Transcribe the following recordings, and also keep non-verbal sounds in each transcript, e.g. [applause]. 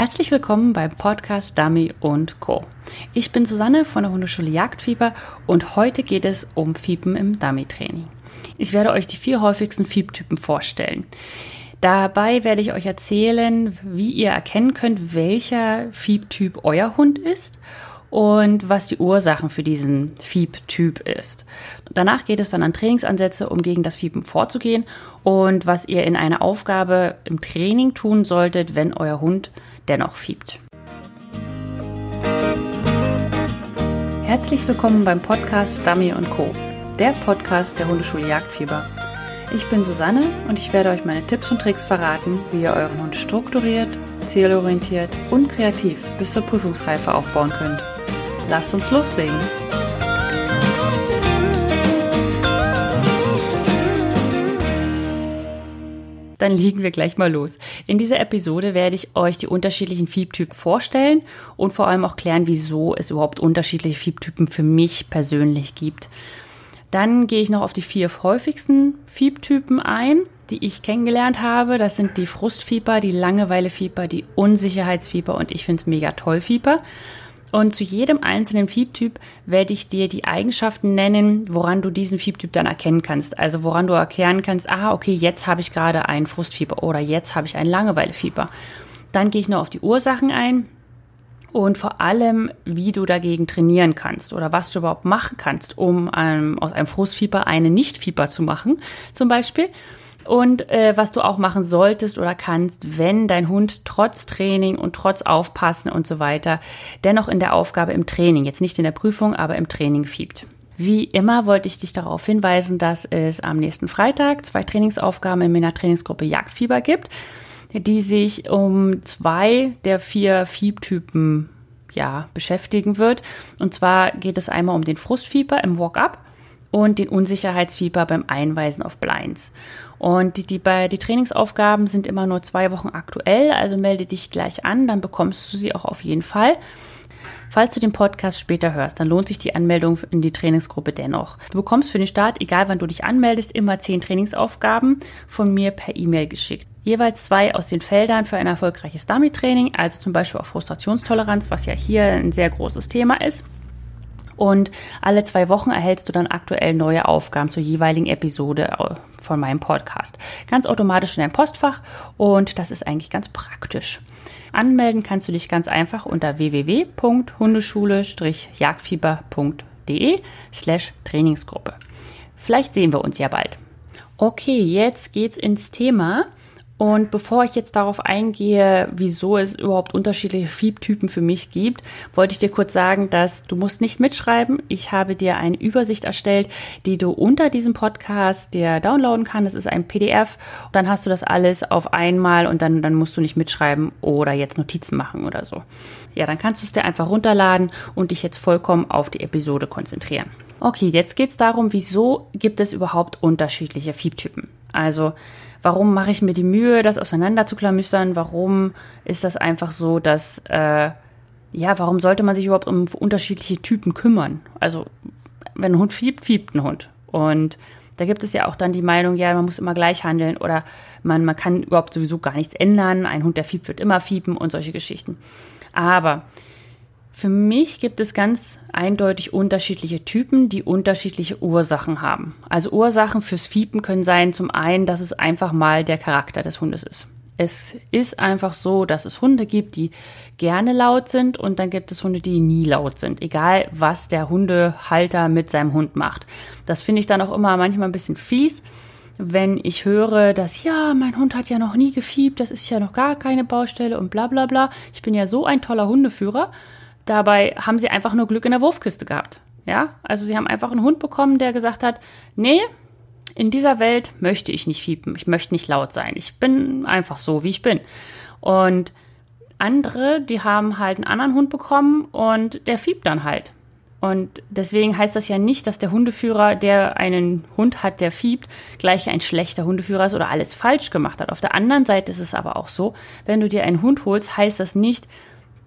Herzlich willkommen beim Podcast Dummy und Co. Ich bin Susanne von der Hundeschule Jagdfieber und heute geht es um Fiepen im Dummy-Training. Ich werde euch die vier häufigsten Fiebtypen vorstellen. Dabei werde ich euch erzählen, wie ihr erkennen könnt, welcher Fiebtyp euer Hund ist und was die Ursachen für diesen Fiebtyp ist. Danach geht es dann an Trainingsansätze, um gegen das Fiepen vorzugehen und was ihr in einer Aufgabe im Training tun solltet, wenn euer Hund dennoch fiebt. Herzlich willkommen beim Podcast Dummy Co., der Podcast der Hundeschule Jagdfieber. Ich bin Susanne und ich werde euch meine Tipps und Tricks verraten, wie ihr euren Hund strukturiert, zielorientiert und kreativ bis zur Prüfungsreife aufbauen könnt. Lasst uns loslegen. Dann liegen wir gleich mal los. In dieser Episode werde ich euch die unterschiedlichen Fiebtypen vorstellen und vor allem auch klären, wieso es überhaupt unterschiedliche Fiebtypen für mich persönlich gibt. Dann gehe ich noch auf die vier häufigsten Fiebtypen ein, die ich kennengelernt habe. Das sind die Frustfieber, die Langeweilefieber, die Unsicherheitsfieber und ich finde es mega toll Fieber. Und zu jedem einzelnen Fiebtyp werde ich dir die Eigenschaften nennen, woran du diesen Fiebtyp dann erkennen kannst. Also woran du erklären kannst, ah, okay, jetzt habe ich gerade ein Frustfieber oder jetzt habe ich ein Langeweilefieber. Dann gehe ich noch auf die Ursachen ein und vor allem, wie du dagegen trainieren kannst oder was du überhaupt machen kannst, um ähm, aus einem Frustfieber eine Nichtfieber zu machen, zum Beispiel und äh, was du auch machen solltest oder kannst, wenn dein Hund trotz Training und trotz Aufpassen und so weiter dennoch in der Aufgabe im Training, jetzt nicht in der Prüfung, aber im Training fiebt. Wie immer wollte ich dich darauf hinweisen, dass es am nächsten Freitag zwei Trainingsaufgaben in meiner Trainingsgruppe Jagdfieber gibt, die sich um zwei der vier Fiebtypen ja, beschäftigen wird. Und zwar geht es einmal um den Frustfieber im Walk-up und den Unsicherheitsfieber beim Einweisen auf Blinds. Und die, die, bei, die Trainingsaufgaben sind immer nur zwei Wochen aktuell, also melde dich gleich an, dann bekommst du sie auch auf jeden Fall. Falls du den Podcast später hörst, dann lohnt sich die Anmeldung in die Trainingsgruppe dennoch. Du bekommst für den Start, egal wann du dich anmeldest, immer zehn Trainingsaufgaben von mir per E-Mail geschickt. Jeweils zwei aus den Feldern für ein erfolgreiches Dummy-Training, also zum Beispiel auch Frustrationstoleranz, was ja hier ein sehr großes Thema ist. Und alle zwei Wochen erhältst du dann aktuell neue Aufgaben zur jeweiligen Episode äh, von meinem Podcast. Ganz automatisch in dein Postfach und das ist eigentlich ganz praktisch. Anmelden kannst du dich ganz einfach unter www.hundeschule-jagdfieber.de slash Trainingsgruppe. Vielleicht sehen wir uns ja bald. Okay, jetzt geht's ins Thema. Und bevor ich jetzt darauf eingehe, wieso es überhaupt unterschiedliche Fiebtypen für mich gibt, wollte ich dir kurz sagen, dass du musst nicht mitschreiben. Ich habe dir eine Übersicht erstellt, die du unter diesem Podcast dir downloaden kannst. Das ist ein PDF. Dann hast du das alles auf einmal und dann, dann musst du nicht mitschreiben oder jetzt Notizen machen oder so. Ja, dann kannst du es dir einfach runterladen und dich jetzt vollkommen auf die Episode konzentrieren. Okay, jetzt geht es darum, wieso gibt es überhaupt unterschiedliche Fiebtypen? Also, warum mache ich mir die Mühe, das auseinanderzuklamüstern? Warum ist das einfach so, dass, äh, ja, warum sollte man sich überhaupt um unterschiedliche Typen kümmern? Also, wenn ein Hund fiebt, fiebt ein Hund. Und da gibt es ja auch dann die Meinung, ja, man muss immer gleich handeln oder man, man kann überhaupt sowieso gar nichts ändern. Ein Hund, der fiebt, wird immer fiepen und solche Geschichten. Aber für mich gibt es ganz eindeutig unterschiedliche Typen, die unterschiedliche Ursachen haben. Also Ursachen fürs Fiepen können sein, zum einen, dass es einfach mal der Charakter des Hundes ist. Es ist einfach so, dass es Hunde gibt, die gerne laut sind und dann gibt es Hunde, die nie laut sind, egal was der Hundehalter mit seinem Hund macht. Das finde ich dann auch immer manchmal ein bisschen fies, wenn ich höre, dass ja, mein Hund hat ja noch nie gefiebt, das ist ja noch gar keine Baustelle und bla bla bla. Ich bin ja so ein toller Hundeführer Dabei haben sie einfach nur Glück in der Wurfkiste gehabt. Ja, also sie haben einfach einen Hund bekommen, der gesagt hat, nee, in dieser Welt möchte ich nicht fiepen, ich möchte nicht laut sein, ich bin einfach so, wie ich bin. Und andere, die haben halt einen anderen Hund bekommen und der fiebt dann halt. Und deswegen heißt das ja nicht, dass der Hundeführer, der einen Hund hat, der fiebt, gleich ein schlechter Hundeführer ist oder alles falsch gemacht hat. Auf der anderen Seite ist es aber auch so, wenn du dir einen Hund holst, heißt das nicht,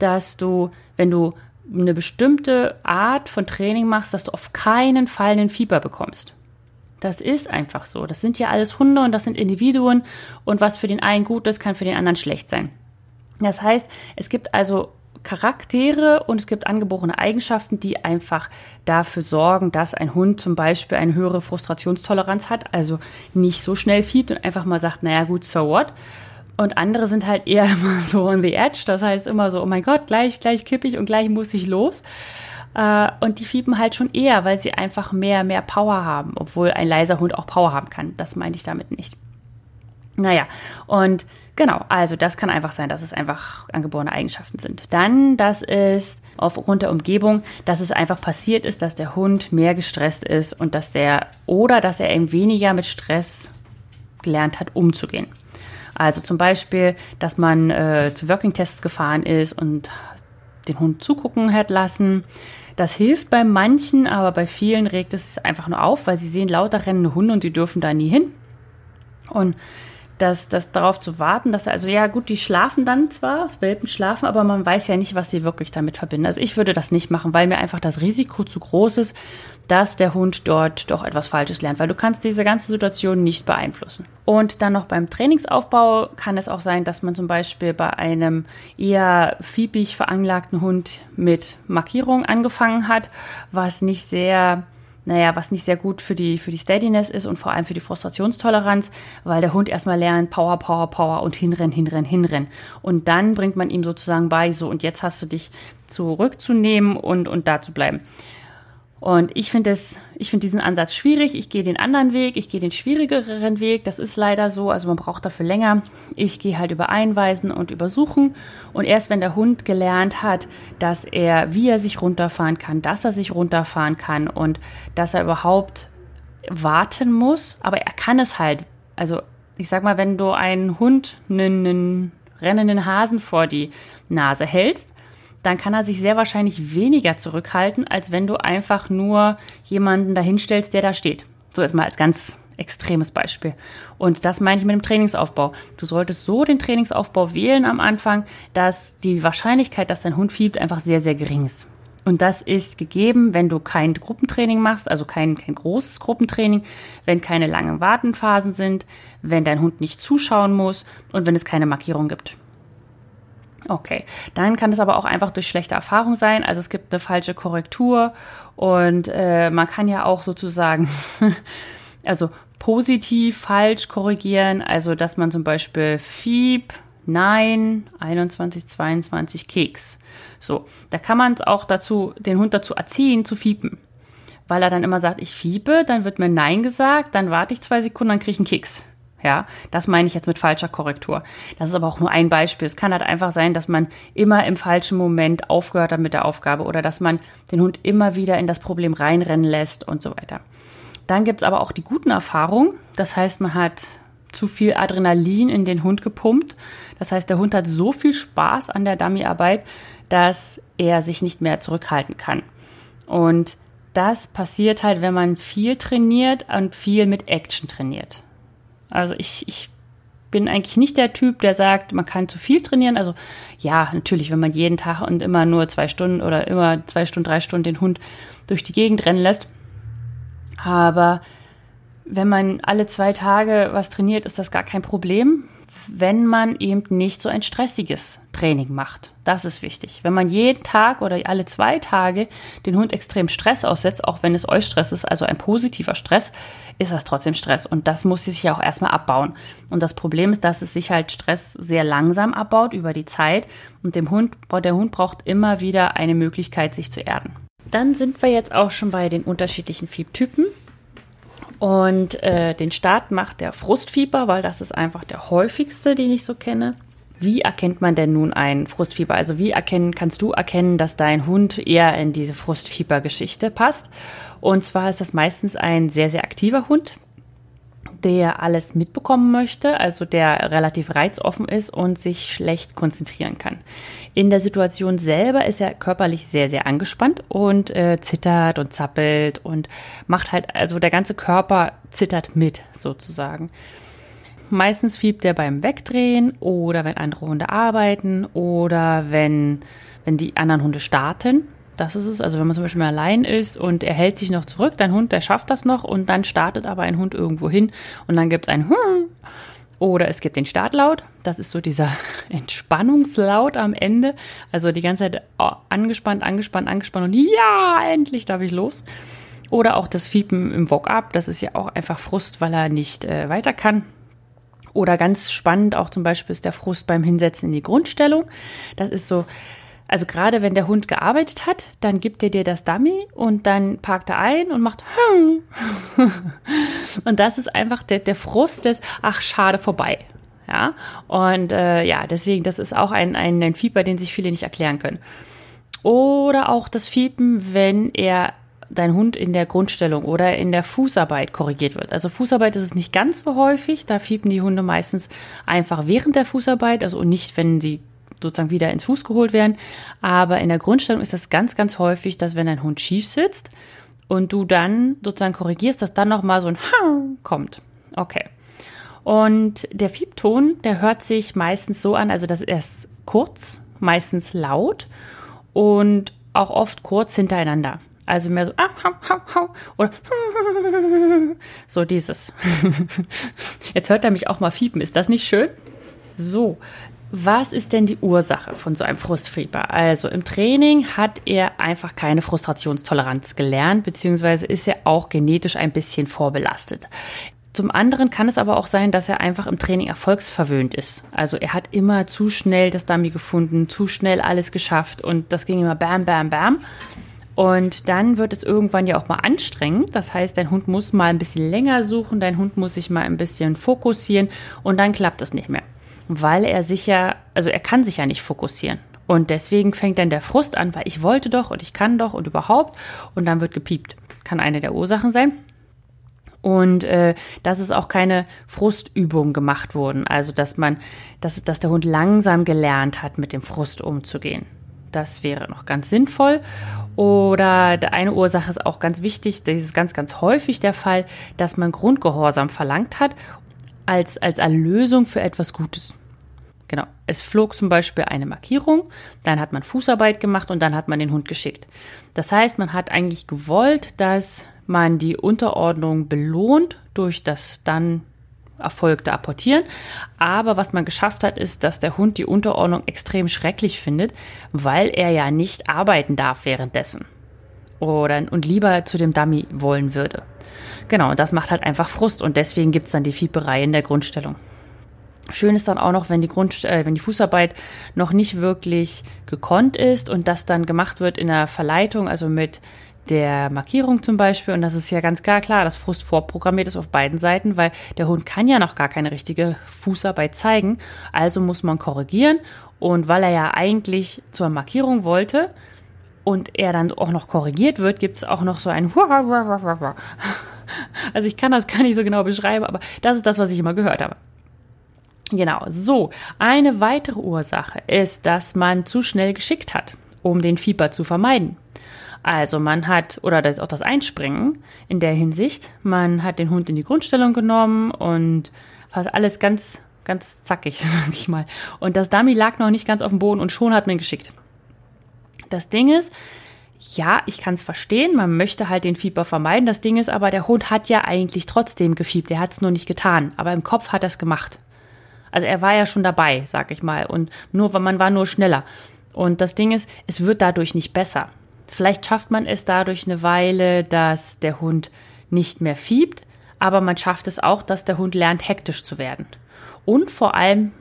dass du, wenn du eine bestimmte Art von Training machst, dass du auf keinen Fall einen Fieber bekommst. Das ist einfach so. Das sind ja alles Hunde und das sind Individuen und was für den einen gut ist, kann für den anderen schlecht sein. Das heißt, es gibt also Charaktere und es gibt angeborene Eigenschaften, die einfach dafür sorgen, dass ein Hund zum Beispiel eine höhere Frustrationstoleranz hat, also nicht so schnell fiebt und einfach mal sagt, naja gut, so what. Und andere sind halt eher [laughs] immer so on the edge, das heißt immer so, oh mein Gott, gleich, gleich kippig und gleich muss ich los. Äh, und die fiepen halt schon eher, weil sie einfach mehr, mehr Power haben, obwohl ein leiser Hund auch Power haben kann. Das meine ich damit nicht. Naja, und genau, also das kann einfach sein, dass es einfach angeborene Eigenschaften sind. Dann, dass es aufgrund der Umgebung, dass es einfach passiert ist, dass der Hund mehr gestresst ist und dass der oder dass er eben weniger mit Stress gelernt hat, umzugehen. Also zum Beispiel, dass man äh, zu Working-Tests gefahren ist und den Hund zugucken hat lassen. Das hilft bei manchen, aber bei vielen regt es einfach nur auf, weil sie sehen lauter rennende Hunde und die dürfen da nie hin. Und das, das darauf zu warten, dass also ja gut, die schlafen dann zwar, Welpen schlafen, aber man weiß ja nicht, was sie wirklich damit verbinden. Also ich würde das nicht machen, weil mir einfach das Risiko zu groß ist, dass der Hund dort doch etwas Falsches lernt, weil du kannst diese ganze Situation nicht beeinflussen. Und dann noch beim Trainingsaufbau kann es auch sein, dass man zum Beispiel bei einem eher fiebig veranlagten Hund mit Markierung angefangen hat, was nicht sehr naja, was nicht sehr gut für die, für die Steadiness ist und vor allem für die Frustrationstoleranz, weil der Hund erstmal lernt, Power, Power, Power und hinrennen, hinrennen, hinrennen. Und dann bringt man ihm sozusagen bei, so und jetzt hast du dich zurückzunehmen und, und da zu bleiben. Und ich finde es, diesen Ansatz schwierig. Ich gehe den anderen Weg, ich gehe den schwierigeren Weg. Das ist leider so. Also man braucht dafür länger. Ich gehe halt über Einweisen und übersuchen. Und erst wenn der Hund gelernt hat, dass er, wie er sich runterfahren kann, dass er sich runterfahren kann und dass er überhaupt warten muss, aber er kann es halt. Also ich sag mal, wenn du einen Hund, einen, einen rennenden Hasen vor die Nase hältst, dann kann er sich sehr wahrscheinlich weniger zurückhalten, als wenn du einfach nur jemanden dahinstellst, der da steht. So erstmal als ganz extremes Beispiel. Und das meine ich mit dem Trainingsaufbau. Du solltest so den Trainingsaufbau wählen am Anfang, dass die Wahrscheinlichkeit, dass dein Hund fiebt, einfach sehr, sehr gering ist. Und das ist gegeben, wenn du kein Gruppentraining machst, also kein, kein großes Gruppentraining, wenn keine langen Wartenphasen sind, wenn dein Hund nicht zuschauen muss und wenn es keine Markierung gibt. Okay, dann kann es aber auch einfach durch schlechte Erfahrung sein. Also es gibt eine falsche Korrektur und äh, man kann ja auch sozusagen, [laughs] also positiv falsch korrigieren. Also dass man zum Beispiel Fieb, Nein, 21, 22 Keks. So, da kann man es auch dazu, den Hund dazu erziehen, zu fiepen. Weil er dann immer sagt, ich fiebe, dann wird mir Nein gesagt, dann warte ich zwei Sekunden, dann kriege ich einen Keks. Ja, das meine ich jetzt mit falscher Korrektur. Das ist aber auch nur ein Beispiel. Es kann halt einfach sein, dass man immer im falschen Moment aufgehört hat mit der Aufgabe oder dass man den Hund immer wieder in das Problem reinrennen lässt und so weiter. Dann gibt es aber auch die guten Erfahrungen. Das heißt, man hat zu viel Adrenalin in den Hund gepumpt. Das heißt, der Hund hat so viel Spaß an der Dummyarbeit, dass er sich nicht mehr zurückhalten kann. Und das passiert halt, wenn man viel trainiert und viel mit Action trainiert. Also ich, ich bin eigentlich nicht der Typ, der sagt, man kann zu viel trainieren. Also ja, natürlich, wenn man jeden Tag und immer nur zwei Stunden oder immer zwei Stunden, drei Stunden den Hund durch die Gegend rennen lässt. Aber wenn man alle zwei Tage was trainiert, ist das gar kein Problem, wenn man eben nicht so ein stressiges Training macht. Das ist wichtig. Wenn man jeden Tag oder alle zwei Tage den Hund extrem Stress aussetzt, auch wenn es Eustress ist, also ein positiver Stress, ist das trotzdem Stress. Und das muss sich ja auch erstmal abbauen. Und das Problem ist, dass es sich halt Stress sehr langsam abbaut über die Zeit. Und dem Hund, der Hund braucht immer wieder eine Möglichkeit, sich zu erden. Dann sind wir jetzt auch schon bei den unterschiedlichen Fiebtypen. Und äh, den Start macht der Frustfieber, weil das ist einfach der häufigste, den ich so kenne. Wie erkennt man denn nun ein Frustfieber? Also wie erkennen, kannst du erkennen, dass dein Hund eher in diese Frustfiebergeschichte passt? Und zwar ist das meistens ein sehr, sehr aktiver Hund, der alles mitbekommen möchte, also der relativ reizoffen ist und sich schlecht konzentrieren kann. In der Situation selber ist er körperlich sehr, sehr angespannt und äh, zittert und zappelt und macht halt, also der ganze Körper zittert mit sozusagen. Meistens fiebt er beim Wegdrehen oder wenn andere Hunde arbeiten oder wenn, wenn die anderen Hunde starten. Das ist es. Also wenn man zum Beispiel mal allein ist und er hält sich noch zurück, dein Hund, der schafft das noch und dann startet aber ein Hund irgendwo hin und dann gibt es ein Hm Oder es gibt den Startlaut, das ist so dieser [laughs] Entspannungslaut am Ende. Also die ganze Zeit oh, angespannt, angespannt, angespannt und ja, endlich darf ich los. Oder auch das Fiepen im Wok-Up, das ist ja auch einfach Frust, weil er nicht äh, weiter kann. Oder ganz spannend auch zum Beispiel ist der Frust beim Hinsetzen in die Grundstellung. Das ist so, also gerade wenn der Hund gearbeitet hat, dann gibt er dir das Dummy und dann parkt er ein und macht [laughs] und das ist einfach der, der Frust des, ach schade, vorbei. Ja, und äh, ja, deswegen, das ist auch ein, ein, ein Fieber, den sich viele nicht erklären können. Oder auch das Fiepen, wenn er dein Hund in der Grundstellung oder in der Fußarbeit korrigiert wird. Also Fußarbeit ist es nicht ganz so häufig, da fiepen die Hunde meistens einfach während der Fußarbeit, also nicht, wenn sie sozusagen wieder ins Fuß geholt werden. Aber in der Grundstellung ist das ganz, ganz häufig, dass wenn ein Hund schief sitzt und du dann sozusagen korrigierst, dass dann nochmal so ein kommt. Okay. Und der Fiebton, der hört sich meistens so an, also das ist kurz, meistens laut und auch oft kurz hintereinander. Also mehr so oder [laughs] so dieses. [laughs] Jetzt hört er mich auch mal fiepen. Ist das nicht schön? So, was ist denn die Ursache von so einem Frustfieber? Also im Training hat er einfach keine Frustrationstoleranz gelernt, beziehungsweise ist er auch genetisch ein bisschen vorbelastet. Zum anderen kann es aber auch sein, dass er einfach im Training erfolgsverwöhnt ist. Also er hat immer zu schnell das Dummy gefunden, zu schnell alles geschafft und das ging immer bam, bam, bam. Und dann wird es irgendwann ja auch mal anstrengend. Das heißt, dein Hund muss mal ein bisschen länger suchen, dein Hund muss sich mal ein bisschen fokussieren und dann klappt es nicht mehr. Weil er sich ja, also er kann sich ja nicht fokussieren. Und deswegen fängt dann der Frust an, weil ich wollte doch und ich kann doch und überhaupt. Und dann wird gepiept. Kann eine der Ursachen sein. Und äh, dass es auch keine Frustübungen gemacht wurden. Also dass man, dass, dass der Hund langsam gelernt hat, mit dem Frust umzugehen. Das wäre noch ganz sinnvoll. Oder eine Ursache ist auch ganz wichtig, das ist ganz, ganz häufig der Fall, dass man Grundgehorsam verlangt hat als, als Erlösung für etwas Gutes. Genau. Es flog zum Beispiel eine Markierung, dann hat man Fußarbeit gemacht und dann hat man den Hund geschickt. Das heißt, man hat eigentlich gewollt, dass man die Unterordnung belohnt durch das dann erfolgte Apportieren. Aber was man geschafft hat, ist, dass der Hund die Unterordnung extrem schrecklich findet, weil er ja nicht arbeiten darf währenddessen. Oder, und lieber zu dem Dummy wollen würde. Genau, und das macht halt einfach Frust und deswegen gibt es dann die Fieberei in der Grundstellung. Schön ist dann auch noch, wenn die, Grund, äh, wenn die Fußarbeit noch nicht wirklich gekonnt ist und das dann gemacht wird in der Verleitung, also mit der Markierung zum Beispiel. Und das ist ja ganz klar, klar, dass Frust vorprogrammiert ist auf beiden Seiten, weil der Hund kann ja noch gar keine richtige Fußarbeit zeigen. Also muss man korrigieren. Und weil er ja eigentlich zur Markierung wollte und er dann auch noch korrigiert wird, gibt es auch noch so ein [laughs] Also ich kann das gar nicht so genau beschreiben, aber das ist das, was ich immer gehört habe. Genau, so. Eine weitere Ursache ist, dass man zu schnell geschickt hat, um den Fieber zu vermeiden. Also man hat, oder das ist auch das Einspringen in der Hinsicht, man hat den Hund in die Grundstellung genommen und fast alles ganz, ganz zackig, [laughs] sag ich mal. Und das Dummy lag noch nicht ganz auf dem Boden und schon hat man geschickt. Das Ding ist, ja, ich kann es verstehen, man möchte halt den Fieber vermeiden. Das Ding ist aber, der Hund hat ja eigentlich trotzdem gefiebt, er hat es nur nicht getan, aber im Kopf hat er es gemacht. Also er war ja schon dabei, sag ich mal, und nur, man war nur schneller. Und das Ding ist, es wird dadurch nicht besser. Vielleicht schafft man es dadurch eine Weile, dass der Hund nicht mehr fiebt, aber man schafft es auch, dass der Hund lernt, hektisch zu werden. Und vor allem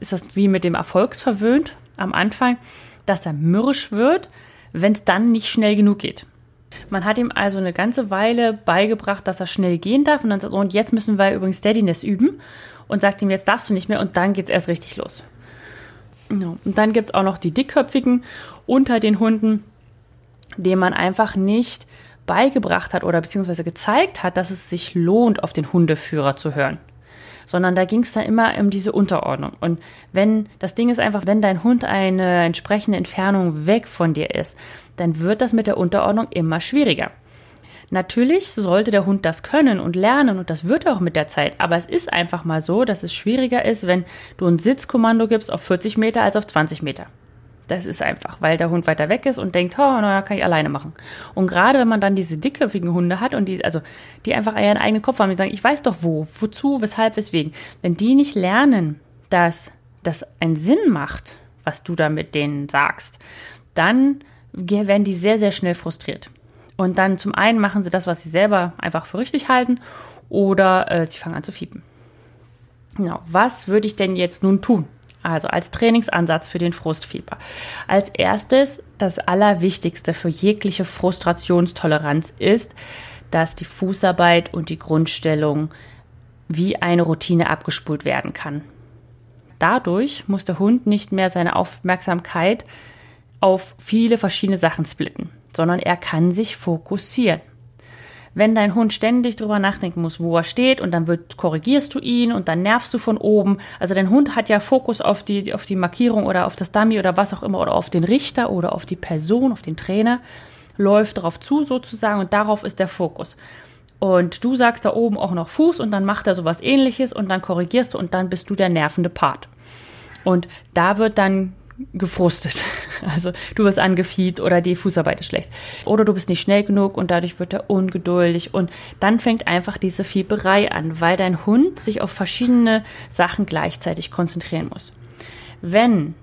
ist das wie mit dem Erfolgsverwöhnt am Anfang, dass er mürrisch wird, wenn es dann nicht schnell genug geht. Man hat ihm also eine ganze Weile beigebracht, dass er schnell gehen darf und dann sagt, und jetzt müssen wir übrigens Steadiness üben und sagt ihm, jetzt darfst du nicht mehr und dann geht es erst richtig los. Ja, und dann gibt es auch noch die Dickköpfigen unter den Hunden, dem man einfach nicht beigebracht hat oder beziehungsweise gezeigt hat, dass es sich lohnt, auf den Hundeführer zu hören. Sondern da ging es dann immer um diese Unterordnung. Und wenn, das Ding ist einfach, wenn dein Hund eine entsprechende Entfernung weg von dir ist, dann wird das mit der Unterordnung immer schwieriger. Natürlich sollte der Hund das können und lernen und das wird er auch mit der Zeit. Aber es ist einfach mal so, dass es schwieriger ist, wenn du ein Sitzkommando gibst auf 40 Meter als auf 20 Meter. Das ist einfach, weil der Hund weiter weg ist und denkt, oh, naja, kann ich alleine machen. Und gerade wenn man dann diese dickköpfigen Hunde hat und die, also die einfach ihren eigenen Kopf haben, die sagen, ich weiß doch wo, wozu, weshalb, weswegen. Wenn die nicht lernen, dass das einen Sinn macht, was du da mit denen sagst, dann werden die sehr, sehr schnell frustriert. Und dann zum einen machen sie das, was sie selber einfach für richtig halten, oder äh, sie fangen an zu fiepen. Genau, was würde ich denn jetzt nun tun? Also als Trainingsansatz für den Frustfieber. Als erstes, das Allerwichtigste für jegliche Frustrationstoleranz ist, dass die Fußarbeit und die Grundstellung wie eine Routine abgespult werden kann. Dadurch muss der Hund nicht mehr seine Aufmerksamkeit auf viele verschiedene Sachen splitten, sondern er kann sich fokussieren wenn dein Hund ständig drüber nachdenken muss, wo er steht und dann wird, korrigierst du ihn und dann nervst du von oben. Also dein Hund hat ja Fokus auf die, auf die Markierung oder auf das Dummy oder was auch immer oder auf den Richter oder auf die Person, auf den Trainer, läuft darauf zu sozusagen und darauf ist der Fokus. Und du sagst da oben auch noch Fuß und dann macht er sowas ähnliches und dann korrigierst du und dann bist du der nervende Part. Und da wird dann gefrustet. [laughs] Also du wirst angefiebt oder die Fußarbeit ist schlecht. Oder du bist nicht schnell genug und dadurch wird er ungeduldig. Und dann fängt einfach diese Fieberei an, weil dein Hund sich auf verschiedene Sachen gleichzeitig konzentrieren muss. Wenn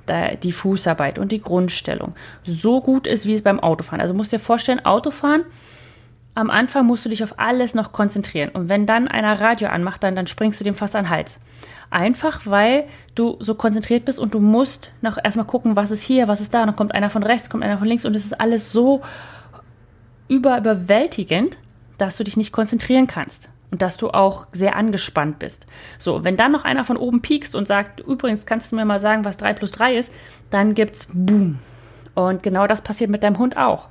die Fußarbeit und die Grundstellung so gut ist wie es beim Autofahren, also musst dir vorstellen, Autofahren, am Anfang musst du dich auf alles noch konzentrieren. Und wenn dann einer Radio anmacht, dann, dann springst du dem fast an den Hals. Einfach weil du so konzentriert bist und du musst noch erstmal gucken, was ist hier, was ist da. Und dann kommt einer von rechts, kommt einer von links und es ist alles so über überwältigend, dass du dich nicht konzentrieren kannst und dass du auch sehr angespannt bist. So, wenn dann noch einer von oben piekst und sagt, übrigens kannst du mir mal sagen, was 3 plus 3 ist, dann gibt's Boom. Und genau das passiert mit deinem Hund auch.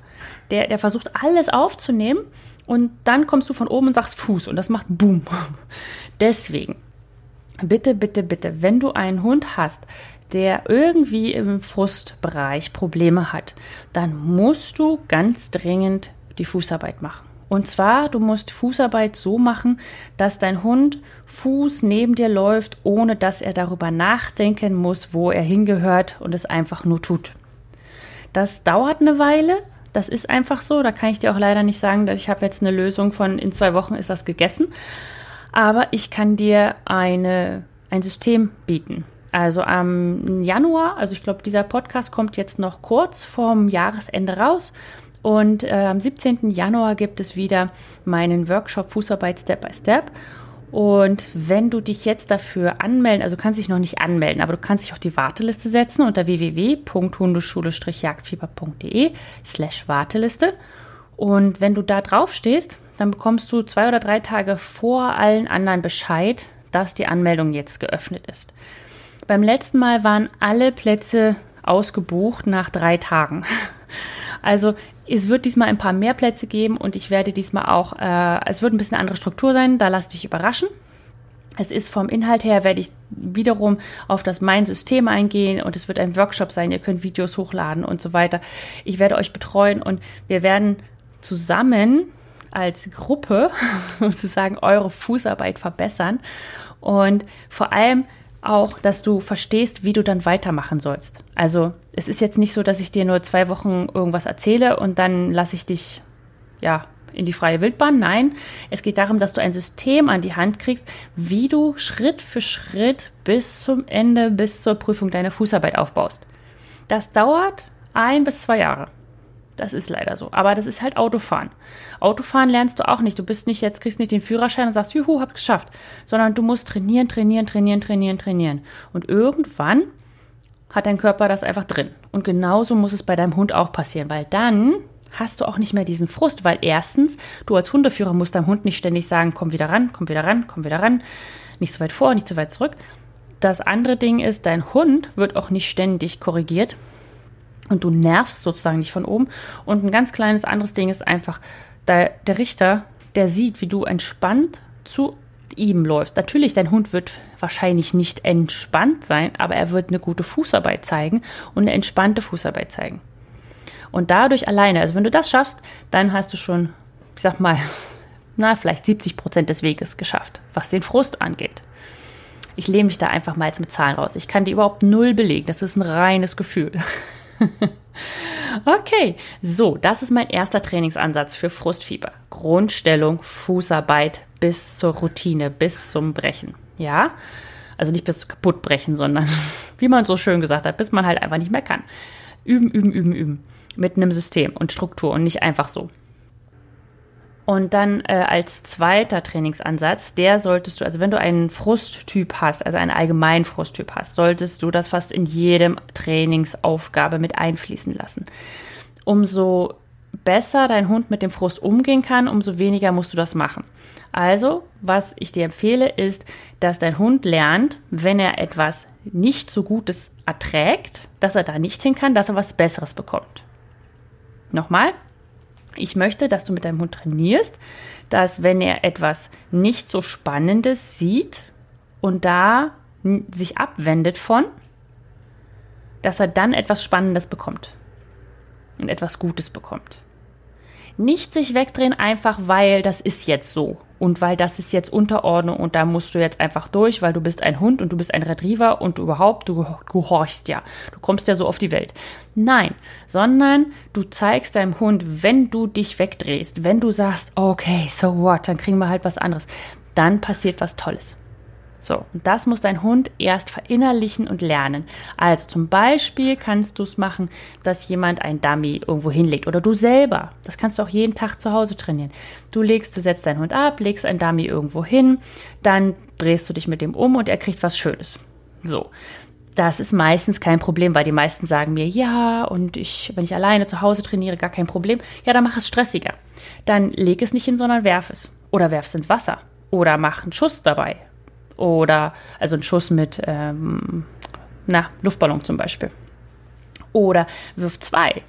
Der, der versucht alles aufzunehmen und dann kommst du von oben und sagst Fuß und das macht Boom. [laughs] Deswegen bitte, bitte, bitte, wenn du einen Hund hast, der irgendwie im Frustbereich Probleme hat, dann musst du ganz dringend die Fußarbeit machen. Und zwar, du musst Fußarbeit so machen, dass dein Hund Fuß neben dir läuft, ohne dass er darüber nachdenken muss, wo er hingehört und es einfach nur tut. Das dauert eine Weile, das ist einfach so. Da kann ich dir auch leider nicht sagen, dass ich habe jetzt eine Lösung von in zwei Wochen ist das gegessen aber ich kann dir eine, ein System bieten. Also am Januar, also ich glaube, dieser Podcast kommt jetzt noch kurz vorm Jahresende raus. Und äh, am 17. Januar gibt es wieder meinen Workshop Fußarbeit Step by Step. Und wenn du dich jetzt dafür anmelden, also du kannst dich noch nicht anmelden, aber du kannst dich auf die Warteliste setzen unter www.hundeschule-jagdfieber.de slash Warteliste. Und wenn du da drauf stehst, dann bekommst du zwei oder drei Tage vor allen anderen Bescheid, dass die Anmeldung jetzt geöffnet ist. Beim letzten Mal waren alle Plätze ausgebucht nach drei Tagen. Also es wird diesmal ein paar mehr Plätze geben und ich werde diesmal auch, äh, es wird ein bisschen andere Struktur sein, da lass dich überraschen. Es ist vom Inhalt her, werde ich wiederum auf das Mein System eingehen und es wird ein Workshop sein. Ihr könnt Videos hochladen und so weiter. Ich werde euch betreuen und wir werden zusammen als Gruppe [laughs] sozusagen eure Fußarbeit verbessern und vor allem auch, dass du verstehst, wie du dann weitermachen sollst. Also es ist jetzt nicht so, dass ich dir nur zwei Wochen irgendwas erzähle und dann lasse ich dich ja in die freie Wildbahn. Nein, es geht darum, dass du ein System an die Hand kriegst, wie du Schritt für Schritt bis zum Ende, bis zur Prüfung deine Fußarbeit aufbaust. Das dauert ein bis zwei Jahre. Das ist leider so. Aber das ist halt Autofahren. Autofahren lernst du auch nicht. Du bist nicht jetzt, kriegst nicht den Führerschein und sagst, juhu, hab geschafft. Sondern du musst trainieren, trainieren, trainieren, trainieren, trainieren. Und irgendwann hat dein Körper das einfach drin. Und genauso muss es bei deinem Hund auch passieren, weil dann hast du auch nicht mehr diesen Frust, weil erstens, du als Hundeführer musst deinem Hund nicht ständig sagen, komm wieder ran, komm wieder ran, komm wieder ran, nicht so weit vor, nicht so weit zurück. Das andere Ding ist, dein Hund wird auch nicht ständig korrigiert, und du nervst sozusagen nicht von oben. Und ein ganz kleines anderes Ding ist einfach, der, der Richter, der sieht, wie du entspannt zu ihm läufst. Natürlich, dein Hund wird wahrscheinlich nicht entspannt sein, aber er wird eine gute Fußarbeit zeigen und eine entspannte Fußarbeit zeigen. Und dadurch alleine, also wenn du das schaffst, dann hast du schon, ich sag mal, [laughs] na, vielleicht 70 Prozent des Weges geschafft, was den Frust angeht. Ich lehne mich da einfach mal jetzt mit Zahlen raus. Ich kann die überhaupt null belegen. Das ist ein reines Gefühl. [laughs] [laughs] okay, so, das ist mein erster Trainingsansatz für Frustfieber. Grundstellung, Fußarbeit bis zur Routine, bis zum Brechen. Ja, also nicht bis kaputt brechen, sondern [laughs] wie man so schön gesagt hat, bis man halt einfach nicht mehr kann. Üben, üben, üben, üben. Mit einem System und Struktur und nicht einfach so. Und dann äh, als zweiter Trainingsansatz, der solltest du, also wenn du einen Frusttyp hast, also einen allgemeinen Frusttyp hast, solltest du das fast in jedem Trainingsaufgabe mit einfließen lassen. Umso besser dein Hund mit dem Frust umgehen kann, umso weniger musst du das machen. Also, was ich dir empfehle, ist, dass dein Hund lernt, wenn er etwas nicht so Gutes erträgt, dass er da nicht hin kann, dass er was Besseres bekommt. Nochmal, ich möchte, dass du mit deinem Hund trainierst, dass wenn er etwas nicht so Spannendes sieht und da sich abwendet von, dass er dann etwas Spannendes bekommt und etwas Gutes bekommt. Nicht sich wegdrehen, einfach weil das ist jetzt so und weil das ist jetzt Unterordnung und da musst du jetzt einfach durch, weil du bist ein Hund und du bist ein Retriever und du überhaupt, du gehorchst ja. Du kommst ja so auf die Welt. Nein, sondern du zeigst deinem Hund, wenn du dich wegdrehst, wenn du sagst, okay, so what, dann kriegen wir halt was anderes, dann passiert was Tolles. So, und das muss dein Hund erst verinnerlichen und lernen. Also zum Beispiel kannst du es machen, dass jemand ein Dummy irgendwo hinlegt oder du selber. Das kannst du auch jeden Tag zu Hause trainieren. Du legst, du setzt deinen Hund ab, legst ein Dummy irgendwo hin, dann drehst du dich mit dem um und er kriegt was Schönes. So. Das ist meistens kein Problem, weil die meisten sagen mir, ja, und ich, wenn ich alleine zu Hause trainiere, gar kein Problem. Ja, dann mach es stressiger. Dann leg es nicht hin, sondern werf es. Oder werf es ins Wasser. Oder mach einen Schuss dabei oder also ein Schuss mit ähm, na, Luftballon zum Beispiel. Oder wirf zwei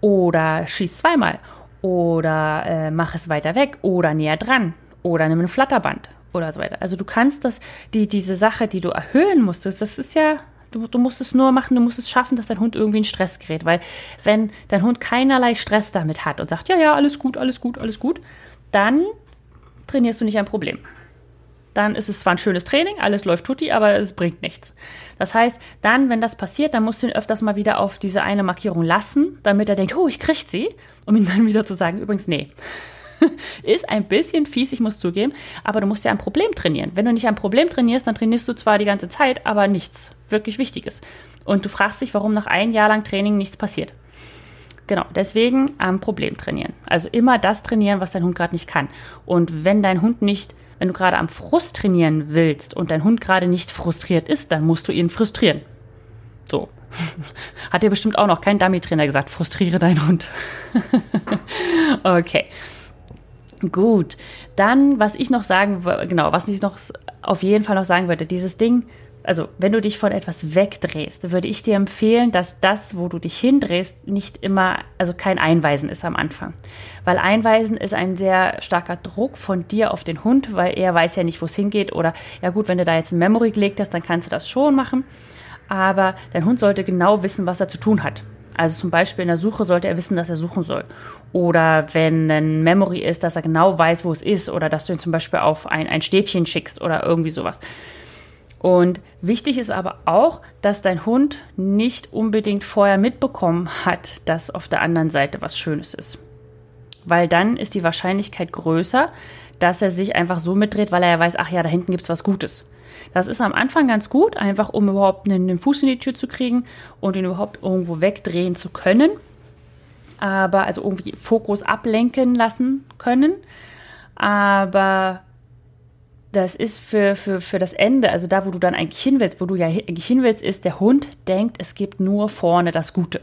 oder schieß zweimal oder äh, mach es weiter weg oder näher dran oder nimm ein Flatterband oder so weiter. Also du kannst das, die, diese Sache, die du erhöhen musstest, das ist ja, du, du musst es nur machen, du musst es schaffen, dass dein Hund irgendwie in Stress gerät. Weil wenn dein Hund keinerlei Stress damit hat und sagt, ja, ja, alles gut, alles gut, alles gut, dann trainierst du nicht ein Problem dann ist es zwar ein schönes Training, alles läuft tutti, aber es bringt nichts. Das heißt, dann, wenn das passiert, dann musst du ihn öfters mal wieder auf diese eine Markierung lassen, damit er denkt, oh, ich krieg sie, um ihm dann wieder zu sagen, übrigens, nee. [laughs] ist ein bisschen fies, ich muss zugeben, aber du musst ja ein Problem trainieren. Wenn du nicht ein Problem trainierst, dann trainierst du zwar die ganze Zeit, aber nichts wirklich Wichtiges. Und du fragst dich, warum nach einem Jahr lang Training nichts passiert. Genau, deswegen am Problem trainieren. Also immer das trainieren, was dein Hund gerade nicht kann. Und wenn dein Hund nicht wenn du gerade am Frust trainieren willst und dein Hund gerade nicht frustriert ist, dann musst du ihn frustrieren. So. [laughs] Hat dir bestimmt auch noch kein Dummy-Trainer gesagt, frustriere deinen Hund. [laughs] okay. Gut. Dann, was ich noch sagen, genau, was ich noch auf jeden Fall noch sagen würde, dieses Ding, also wenn du dich von etwas wegdrehst, würde ich dir empfehlen, dass das, wo du dich hindrehst, nicht immer, also kein Einweisen ist am Anfang. Weil Einweisen ist ein sehr starker Druck von dir auf den Hund, weil er weiß ja nicht, wo es hingeht. Oder ja gut, wenn du da jetzt ein Memory gelegt hast, dann kannst du das schon machen. Aber dein Hund sollte genau wissen, was er zu tun hat. Also zum Beispiel in der Suche sollte er wissen, dass er suchen soll. Oder wenn ein Memory ist, dass er genau weiß, wo es ist. Oder dass du ihn zum Beispiel auf ein, ein Stäbchen schickst oder irgendwie sowas. Und wichtig ist aber auch, dass dein Hund nicht unbedingt vorher mitbekommen hat, dass auf der anderen Seite was Schönes ist. Weil dann ist die Wahrscheinlichkeit größer, dass er sich einfach so mitdreht, weil er ja weiß, ach ja, da hinten gibt es was Gutes. Das ist am Anfang ganz gut, einfach um überhaupt einen, einen Fuß in die Tür zu kriegen und ihn überhaupt irgendwo wegdrehen zu können. Aber also irgendwie Fokus ablenken lassen können. Aber das ist für, für, für das Ende, also da, wo du dann eigentlich hin willst, wo du ja eigentlich hin willst, ist, der Hund denkt, es gibt nur vorne das Gute.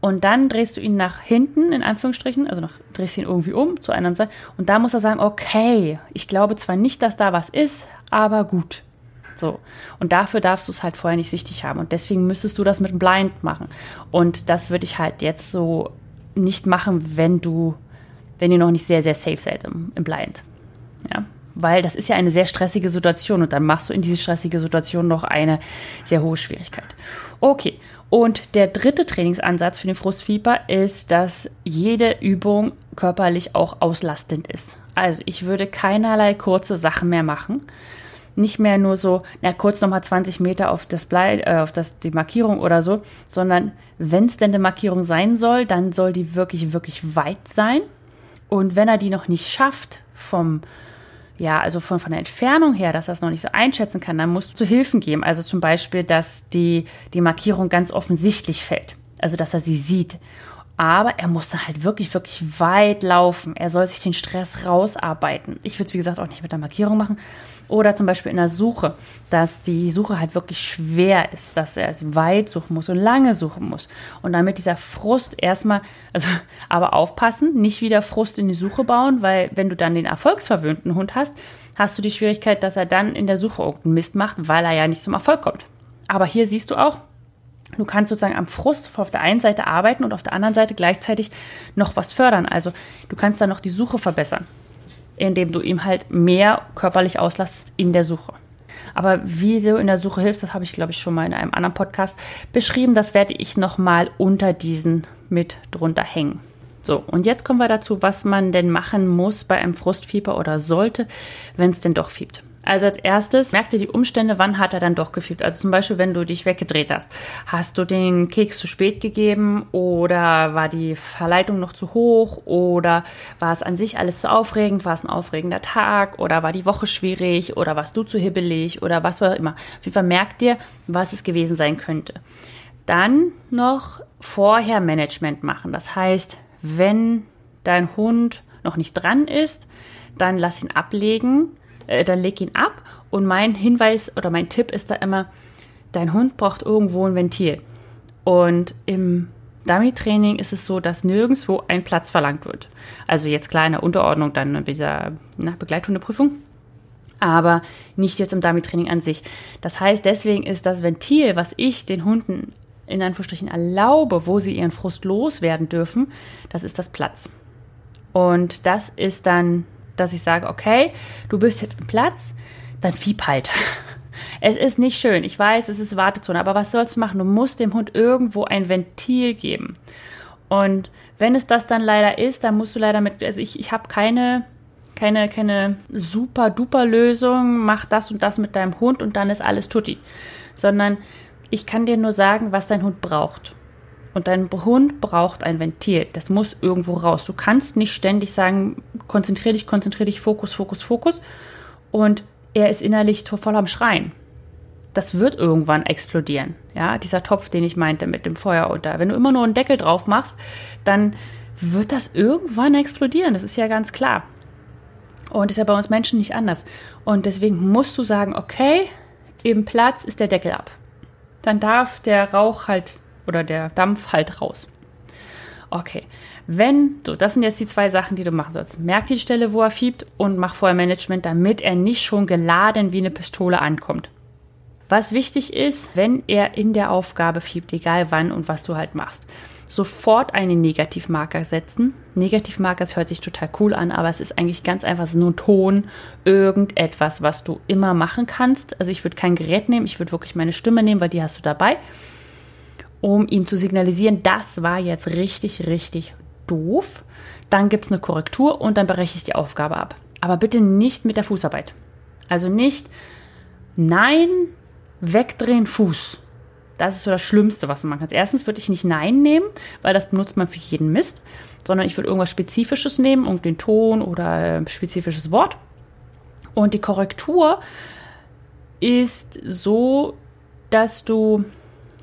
Und dann drehst du ihn nach hinten, in Anführungsstrichen, also nach, drehst ihn irgendwie um zu einer Seite. Und da muss er sagen, okay, ich glaube zwar nicht, dass da was ist, aber gut. So. Und dafür darfst du es halt vorher nicht sichtig haben. Und deswegen müsstest du das mit Blind machen. Und das würde ich halt jetzt so nicht machen, wenn du, wenn ihr noch nicht sehr, sehr safe seid im, im Blind. Ja weil das ist ja eine sehr stressige Situation und dann machst du in diese stressige Situation noch eine sehr hohe Schwierigkeit. Okay, und der dritte Trainingsansatz für den Frustfieber ist, dass jede Übung körperlich auch auslastend ist. Also ich würde keinerlei kurze Sachen mehr machen. Nicht mehr nur so, na, kurz nochmal 20 Meter auf das Blei, äh, auf das, die Markierung oder so, sondern wenn es denn eine Markierung sein soll, dann soll die wirklich, wirklich weit sein. Und wenn er die noch nicht schafft, vom, ja, also von, von der Entfernung her, dass er es noch nicht so einschätzen kann, dann musst du Hilfen geben. Also zum Beispiel, dass die, die Markierung ganz offensichtlich fällt. Also, dass er sie sieht. Aber er muss dann halt wirklich, wirklich weit laufen. Er soll sich den Stress rausarbeiten. Ich würde es, wie gesagt, auch nicht mit der Markierung machen. Oder zum Beispiel in der Suche, dass die Suche halt wirklich schwer ist, dass er es weit suchen muss und lange suchen muss. Und damit dieser Frust erstmal, also [laughs] aber aufpassen, nicht wieder Frust in die Suche bauen, weil wenn du dann den erfolgsverwöhnten Hund hast, hast du die Schwierigkeit, dass er dann in der Suche irgendeinen Mist macht, weil er ja nicht zum Erfolg kommt. Aber hier siehst du auch, Du kannst sozusagen am Frust auf der einen Seite arbeiten und auf der anderen Seite gleichzeitig noch was fördern. Also du kannst dann noch die Suche verbessern, indem du ihm halt mehr körperlich auslastest in der Suche. Aber wie du in der Suche hilfst, das habe ich, glaube ich, schon mal in einem anderen Podcast beschrieben. Das werde ich nochmal unter diesen mit drunter hängen. So, und jetzt kommen wir dazu, was man denn machen muss bei einem Frustfieber oder sollte, wenn es denn doch fiebt. Also als erstes merk dir die Umstände, wann hat er dann doch gefiebt. Also zum Beispiel, wenn du dich weggedreht hast. Hast du den Keks zu spät gegeben oder war die Verleitung noch zu hoch oder war es an sich alles zu aufregend? War es ein aufregender Tag oder war die Woche schwierig oder warst du zu hibbelig oder was auch immer. Auf jeden Fall merk dir, was es gewesen sein könnte. Dann noch vorher Management machen. Das heißt, wenn dein Hund noch nicht dran ist, dann lass ihn ablegen äh, dann leg ihn ab. Und mein Hinweis oder mein Tipp ist da immer, dein Hund braucht irgendwo ein Ventil. Und im Dummy-Training ist es so, dass nirgendwo ein Platz verlangt wird. Also jetzt klar in der Unterordnung dann bei dieser na, Begleithundeprüfung, aber nicht jetzt im Dummy-Training an sich. Das heißt, deswegen ist das Ventil, was ich den Hunden in Anführungsstrichen erlaube, wo sie ihren Frust loswerden dürfen, das ist das Platz. Und das ist dann dass ich sage, okay, du bist jetzt im Platz, dann fieb halt. [laughs] Es ist nicht schön. Ich weiß, es ist Wartezone, aber was sollst du machen? Du musst dem Hund irgendwo ein Ventil geben. Und wenn es das dann leider ist, dann musst du leider mit, also ich, ich habe keine, keine, keine super duper Lösung, mach das und das mit deinem Hund und dann ist alles tutti. Sondern ich kann dir nur sagen, was dein Hund braucht. Und dein Hund braucht ein Ventil. Das muss irgendwo raus. Du kannst nicht ständig sagen, konzentrier dich, konzentrier dich, Fokus, Fokus, Fokus. Und er ist innerlich voll am Schreien. Das wird irgendwann explodieren. Ja, dieser Topf, den ich meinte mit dem Feuer unter. Wenn du immer nur einen Deckel drauf machst, dann wird das irgendwann explodieren. Das ist ja ganz klar. Und ist ja bei uns Menschen nicht anders. Und deswegen musst du sagen, okay, im Platz ist der Deckel ab. Dann darf der Rauch halt oder der Dampf halt raus. Okay, wenn, so, das sind jetzt die zwei Sachen, die du machen sollst. Merk die Stelle, wo er fiebt und mach vorher Management, damit er nicht schon geladen wie eine Pistole ankommt. Was wichtig ist, wenn er in der Aufgabe fiebt, egal wann und was du halt machst, sofort einen Negativmarker setzen. Negativmarker, das hört sich total cool an, aber es ist eigentlich ganz einfach nur Ton, irgendetwas, was du immer machen kannst. Also ich würde kein Gerät nehmen, ich würde wirklich meine Stimme nehmen, weil die hast du dabei um ihm zu signalisieren, das war jetzt richtig, richtig doof. Dann gibt es eine Korrektur und dann berechne ich die Aufgabe ab. Aber bitte nicht mit der Fußarbeit. Also nicht Nein, wegdrehen, Fuß. Das ist so das Schlimmste, was du machen kannst. Erstens würde ich nicht Nein nehmen, weil das benutzt man für jeden Mist, sondern ich würde irgendwas Spezifisches nehmen, irgendeinen Ton oder ein spezifisches Wort. Und die Korrektur ist so, dass du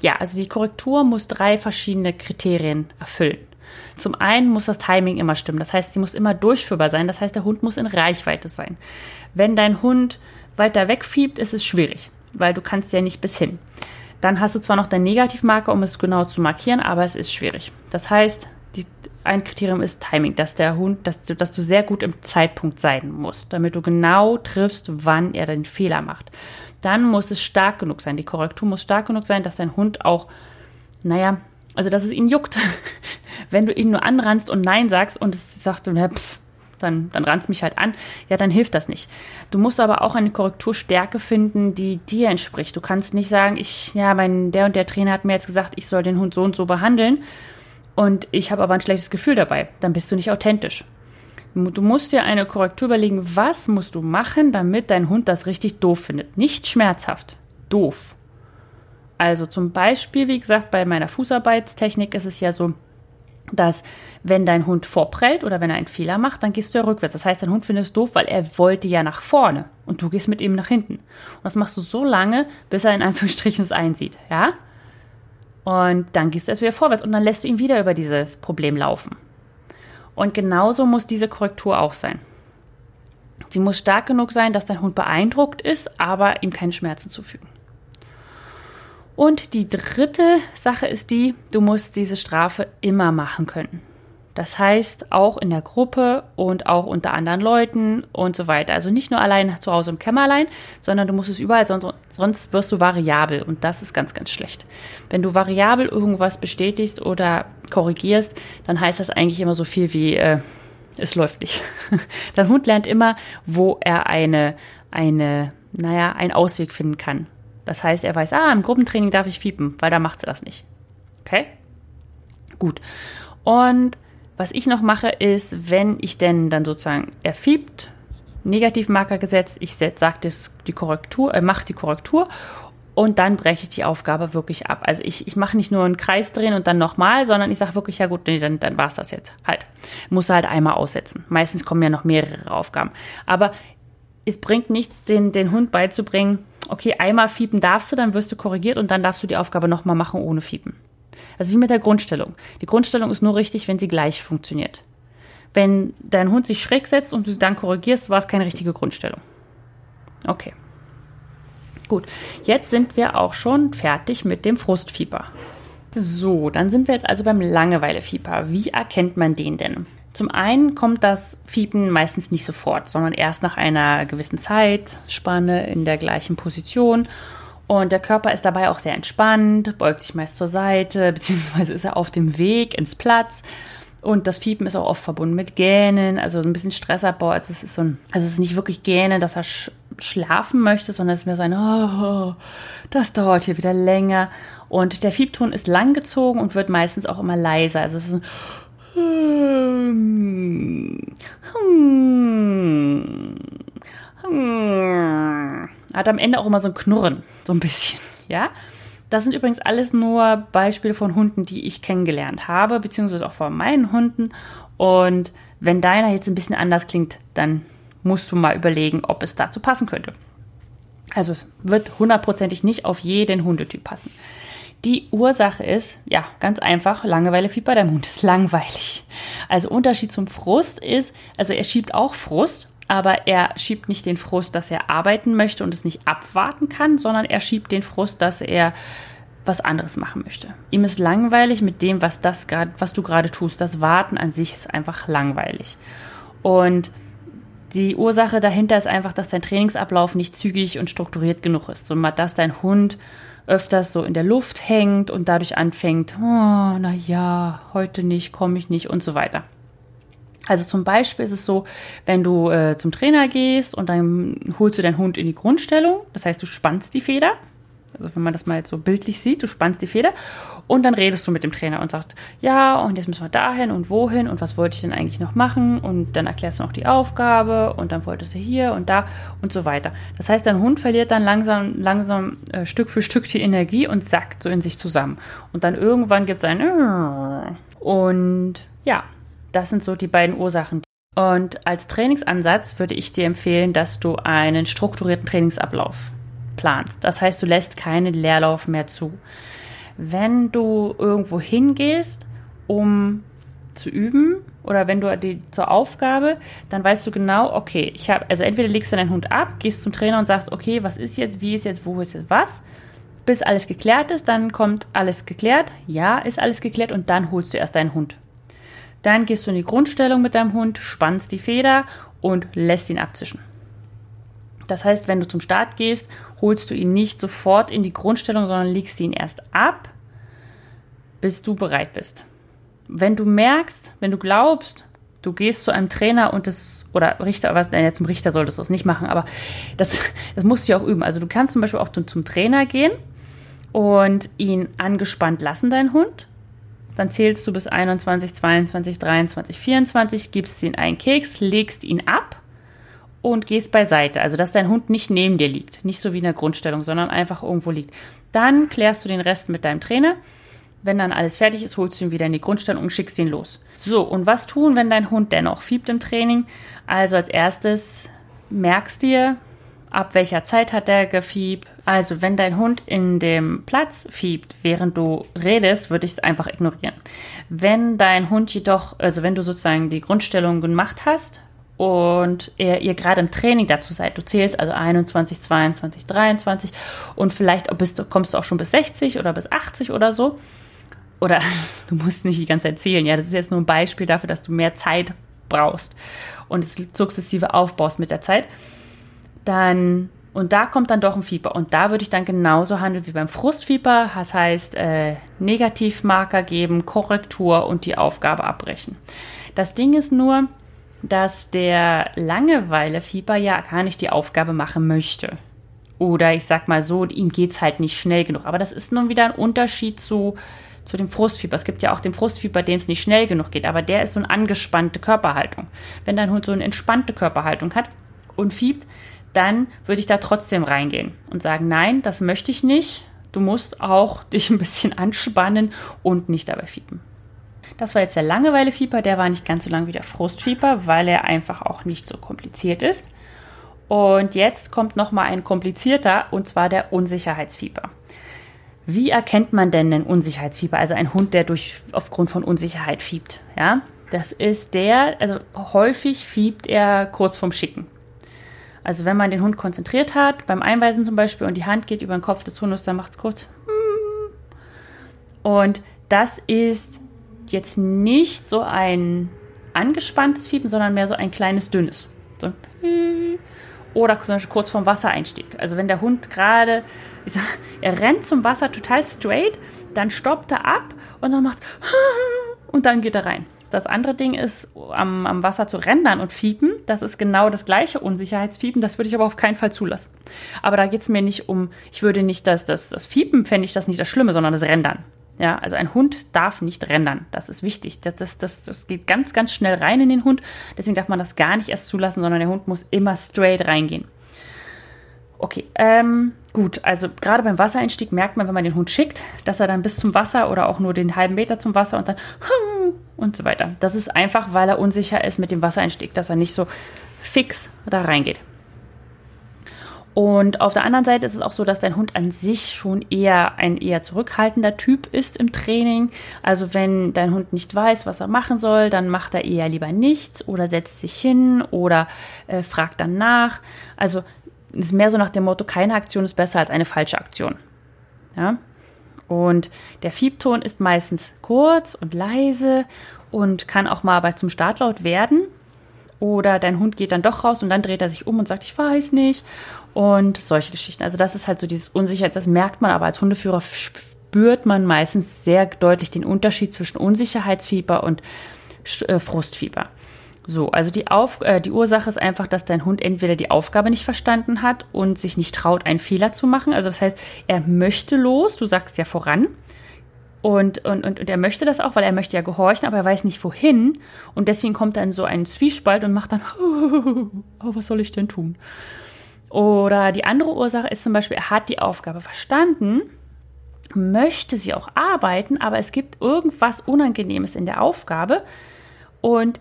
ja, also die Korrektur muss drei verschiedene Kriterien erfüllen. Zum einen muss das Timing immer stimmen, das heißt, sie muss immer durchführbar sein, das heißt, der Hund muss in Reichweite sein. Wenn dein Hund weiter wegfiebt, ist es schwierig, weil du kannst ja nicht bis hin. Dann hast du zwar noch deinen Negativmarker, um es genau zu markieren, aber es ist schwierig. Das heißt, die, ein Kriterium ist Timing, dass der Hund, dass du, dass du sehr gut im Zeitpunkt sein musst, damit du genau triffst, wann er den Fehler macht dann muss es stark genug sein. Die Korrektur muss stark genug sein, dass dein Hund auch, naja, also dass es ihn juckt. [laughs] Wenn du ihn nur anrannst und Nein sagst und es sagt, ja, pff, dann, dann rannst mich halt an, ja, dann hilft das nicht. Du musst aber auch eine Korrekturstärke finden, die dir entspricht. Du kannst nicht sagen, ich, ja, mein, der und der Trainer hat mir jetzt gesagt, ich soll den Hund so und so behandeln und ich habe aber ein schlechtes Gefühl dabei. Dann bist du nicht authentisch. Du musst dir eine Korrektur überlegen, was musst du machen, damit dein Hund das richtig doof findet. Nicht schmerzhaft, doof. Also zum Beispiel, wie gesagt, bei meiner Fußarbeitstechnik ist es ja so, dass wenn dein Hund vorprellt oder wenn er einen Fehler macht, dann gehst du ja rückwärts. Das heißt, dein Hund findet es doof, weil er wollte ja nach vorne und du gehst mit ihm nach hinten. Und das machst du so lange, bis er in Anführungsstrichen es einsieht, ja? Und dann gehst du erst wieder vorwärts und dann lässt du ihn wieder über dieses Problem laufen. Und genauso muss diese Korrektur auch sein. Sie muss stark genug sein, dass dein Hund beeindruckt ist, aber ihm keine Schmerzen zufügen. Und die dritte Sache ist die, du musst diese Strafe immer machen können. Das heißt, auch in der Gruppe und auch unter anderen Leuten und so weiter. Also nicht nur allein zu Hause im Kämmerlein, sondern du musst es überall, sonst, sonst wirst du variabel und das ist ganz, ganz schlecht. Wenn du variabel irgendwas bestätigst oder korrigierst, dann heißt das eigentlich immer so viel wie, äh, es läuft nicht. [laughs] Dein Hund lernt immer, wo er eine, eine, naja, einen Ausweg finden kann. Das heißt, er weiß, ah, im Gruppentraining darf ich fiepen, weil da macht sie das nicht. Okay? Gut. Und was ich noch mache, ist, wenn ich denn dann sozusagen, er fiebt, Negativmarker gesetzt, ich sage die Korrektur, äh, mache die Korrektur und dann breche ich die Aufgabe wirklich ab. Also ich, ich mache nicht nur einen Kreis drehen und dann nochmal, sondern ich sage wirklich, ja gut, nee, dann, dann war es das jetzt. Halt. Muss halt einmal aussetzen. Meistens kommen ja noch mehrere Aufgaben. Aber es bringt nichts, den, den Hund beizubringen, okay, einmal fiepen darfst du, dann wirst du korrigiert und dann darfst du die Aufgabe nochmal machen ohne fiepen. Also wie mit der Grundstellung. Die Grundstellung ist nur richtig, wenn sie gleich funktioniert. Wenn dein Hund sich schräg setzt und du sie dann korrigierst, war es keine richtige Grundstellung. Okay. Gut, jetzt sind wir auch schon fertig mit dem Frustfieber. So, dann sind wir jetzt also beim Langeweilefieber. Wie erkennt man den denn? Zum einen kommt das Fiepen meistens nicht sofort, sondern erst nach einer gewissen Zeitspanne in der gleichen Position. Und der Körper ist dabei auch sehr entspannt, beugt sich meist zur Seite, [laughs] beziehungsweise ist er auf dem Weg ins Platz. Und das Fiepen ist auch oft verbunden mit Gähnen, also ein bisschen Stressabbau. Also es ist so ein, also es ist nicht wirklich Gähnen, dass er sch schlafen möchte, sondern es ist mehr so ein, oh, das dauert hier wieder länger. Und der Fiebton ist langgezogen und wird meistens auch immer leiser. Also es ist ein hm, hm, hm. Hat am Ende auch immer so ein Knurren, so ein bisschen, ja. Das sind übrigens alles nur Beispiele von Hunden, die ich kennengelernt habe, beziehungsweise auch von meinen Hunden. Und wenn deiner jetzt ein bisschen anders klingt, dann musst du mal überlegen, ob es dazu passen könnte. Also es wird hundertprozentig nicht auf jeden Hundetyp passen. Die Ursache ist, ja, ganz einfach, Langeweilefieber, der Mund ist langweilig. Also Unterschied zum Frust ist, also er schiebt auch Frust, aber er schiebt nicht den Frust, dass er arbeiten möchte und es nicht abwarten kann, sondern er schiebt den Frust, dass er was anderes machen möchte. Ihm ist langweilig mit dem, was das grad, was du gerade tust. Das Warten an sich ist einfach langweilig. Und die Ursache dahinter ist einfach, dass dein Trainingsablauf nicht zügig und strukturiert genug ist, sondern dass dein Hund öfters so in der Luft hängt und dadurch anfängt, oh, na ja, heute nicht, komme ich nicht und so weiter. Also zum Beispiel ist es so, wenn du äh, zum Trainer gehst und dann holst du deinen Hund in die Grundstellung, das heißt, du spannst die Feder, also wenn man das mal jetzt so bildlich sieht, du spannst die Feder und dann redest du mit dem Trainer und sagst, ja, und jetzt müssen wir dahin und wohin und was wollte ich denn eigentlich noch machen und dann erklärst du noch die Aufgabe und dann wolltest du hier und da und so weiter. Das heißt, dein Hund verliert dann langsam, langsam äh, Stück für Stück die Energie und sackt so in sich zusammen. Und dann irgendwann gibt es ein und ja, das sind so die beiden Ursachen. Und als Trainingsansatz würde ich dir empfehlen, dass du einen strukturierten Trainingsablauf planst. Das heißt, du lässt keinen Leerlauf mehr zu. Wenn du irgendwo hingehst, um zu üben oder wenn du die zur Aufgabe, dann weißt du genau, okay, ich habe also entweder legst du deinen Hund ab, gehst zum Trainer und sagst, okay, was ist jetzt, wie ist jetzt, wo ist jetzt was? Bis alles geklärt ist, dann kommt alles geklärt. Ja, ist alles geklärt und dann holst du erst deinen Hund. Dann gehst du in die Grundstellung mit deinem Hund, spannst die Feder und lässt ihn abzischen. Das heißt, wenn du zum Start gehst, holst du ihn nicht sofort in die Grundstellung, sondern legst ihn erst ab, bis du bereit bist. Wenn du merkst, wenn du glaubst, du gehst zu einem Trainer und das, oder Richter, was, ja, zum Richter solltest du es nicht machen, aber das, das musst du ja auch üben. Also du kannst zum Beispiel auch zum Trainer gehen und ihn angespannt lassen, deinen Hund. Dann zählst du bis 21, 22, 23, 24, gibst ihn einen Keks, legst ihn ab und gehst beiseite. Also, dass dein Hund nicht neben dir liegt. Nicht so wie in der Grundstellung, sondern einfach irgendwo liegt. Dann klärst du den Rest mit deinem Trainer. Wenn dann alles fertig ist, holst du ihn wieder in die Grundstellung und schickst ihn los. So, und was tun, wenn dein Hund dennoch fiebt im Training? Also als erstes merkst dir, ab welcher Zeit hat der gefiebt. Also wenn dein Hund in dem Platz fiebt, während du redest, würde ich es einfach ignorieren. Wenn dein Hund jedoch, also wenn du sozusagen die Grundstellung gemacht hast und ihr, ihr gerade im Training dazu seid, du zählst also 21, 22, 23 und vielleicht bist, kommst du auch schon bis 60 oder bis 80 oder so. Oder [laughs] du musst nicht die ganze Zeit zählen, ja, das ist jetzt nur ein Beispiel dafür, dass du mehr Zeit brauchst und es sukzessive aufbaust mit der Zeit dann und da kommt dann doch ein Fieber. Und da würde ich dann genauso handeln wie beim Frustfieber. Das heißt, äh, Negativmarker geben, Korrektur und die Aufgabe abbrechen. Das Ding ist nur, dass der Langeweilefieber ja gar nicht die Aufgabe machen möchte. Oder ich sag mal so, ihm geht es halt nicht schnell genug. Aber das ist nun wieder ein Unterschied zu, zu dem Frustfieber. Es gibt ja auch den Frustfieber, dem es nicht schnell genug geht. Aber der ist so eine angespannte Körperhaltung. Wenn dein Hund so eine entspannte Körperhaltung hat und fiebt, dann würde ich da trotzdem reingehen und sagen, nein, das möchte ich nicht. Du musst auch [laughs] dich ein bisschen anspannen und nicht dabei fiepen. Das war jetzt der Langeweile-Fieber, der war nicht ganz so lang wie der Frustfieber, weil er einfach auch nicht so kompliziert ist. Und jetzt kommt nochmal ein komplizierter, und zwar der Unsicherheitsfieber. Wie erkennt man denn den Unsicherheitsfieber? Also ein Hund, der durch, aufgrund von Unsicherheit fiebt. Ja, das ist der, also häufig fiebt er kurz vorm Schicken. Also wenn man den Hund konzentriert hat, beim Einweisen zum Beispiel, und die Hand geht über den Kopf des Hundes, dann macht es kurz. Und das ist jetzt nicht so ein angespanntes Fiepen, sondern mehr so ein kleines, dünnes. So oder zum Beispiel kurz vorm Wassereinstieg. Also wenn der Hund gerade, er rennt zum Wasser total straight, dann stoppt er ab und dann macht [laughs] und dann geht er rein. Das andere Ding ist, am, am Wasser zu rendern und fiepen. Das ist genau das gleiche Unsicherheitsfiepen. Das würde ich aber auf keinen Fall zulassen. Aber da geht es mir nicht um, ich würde nicht das, das, das Fiepen, fände ich das nicht das Schlimme, sondern das Rendern. Ja, also ein Hund darf nicht rendern. Das ist wichtig. Das, das, das, das geht ganz, ganz schnell rein in den Hund. Deswegen darf man das gar nicht erst zulassen, sondern der Hund muss immer straight reingehen. Okay, ähm, gut. Also gerade beim Wassereinstieg merkt man, wenn man den Hund schickt, dass er dann bis zum Wasser oder auch nur den halben Meter zum Wasser und dann [laughs] und so weiter. Das ist einfach, weil er unsicher ist mit dem Wassereinstieg, dass er nicht so fix da reingeht. Und auf der anderen Seite ist es auch so, dass dein Hund an sich schon eher ein eher zurückhaltender Typ ist im Training. Also wenn dein Hund nicht weiß, was er machen soll, dann macht er eher lieber nichts oder setzt sich hin oder äh, fragt dann nach. Also ist mehr so nach dem Motto, keine Aktion ist besser als eine falsche Aktion. Ja? Und der Fiebton ist meistens kurz und leise und kann auch mal bei zum Startlaut werden. Oder dein Hund geht dann doch raus und dann dreht er sich um und sagt, ich weiß nicht. Und solche Geschichten. Also das ist halt so dieses Unsicherheit, das merkt man aber als Hundeführer spürt man meistens sehr deutlich den Unterschied zwischen Unsicherheitsfieber und äh, Frustfieber. So, also die, Auf äh, die Ursache ist einfach, dass dein Hund entweder die Aufgabe nicht verstanden hat und sich nicht traut, einen Fehler zu machen. Also das heißt, er möchte los, du sagst ja voran. Und, und, und, und er möchte das auch, weil er möchte ja gehorchen, aber er weiß nicht wohin. Und deswegen kommt in so einen Zwiespalt und macht dann, [laughs] oh, was soll ich denn tun? Oder die andere Ursache ist zum Beispiel, er hat die Aufgabe verstanden, möchte sie auch arbeiten, aber es gibt irgendwas Unangenehmes in der Aufgabe und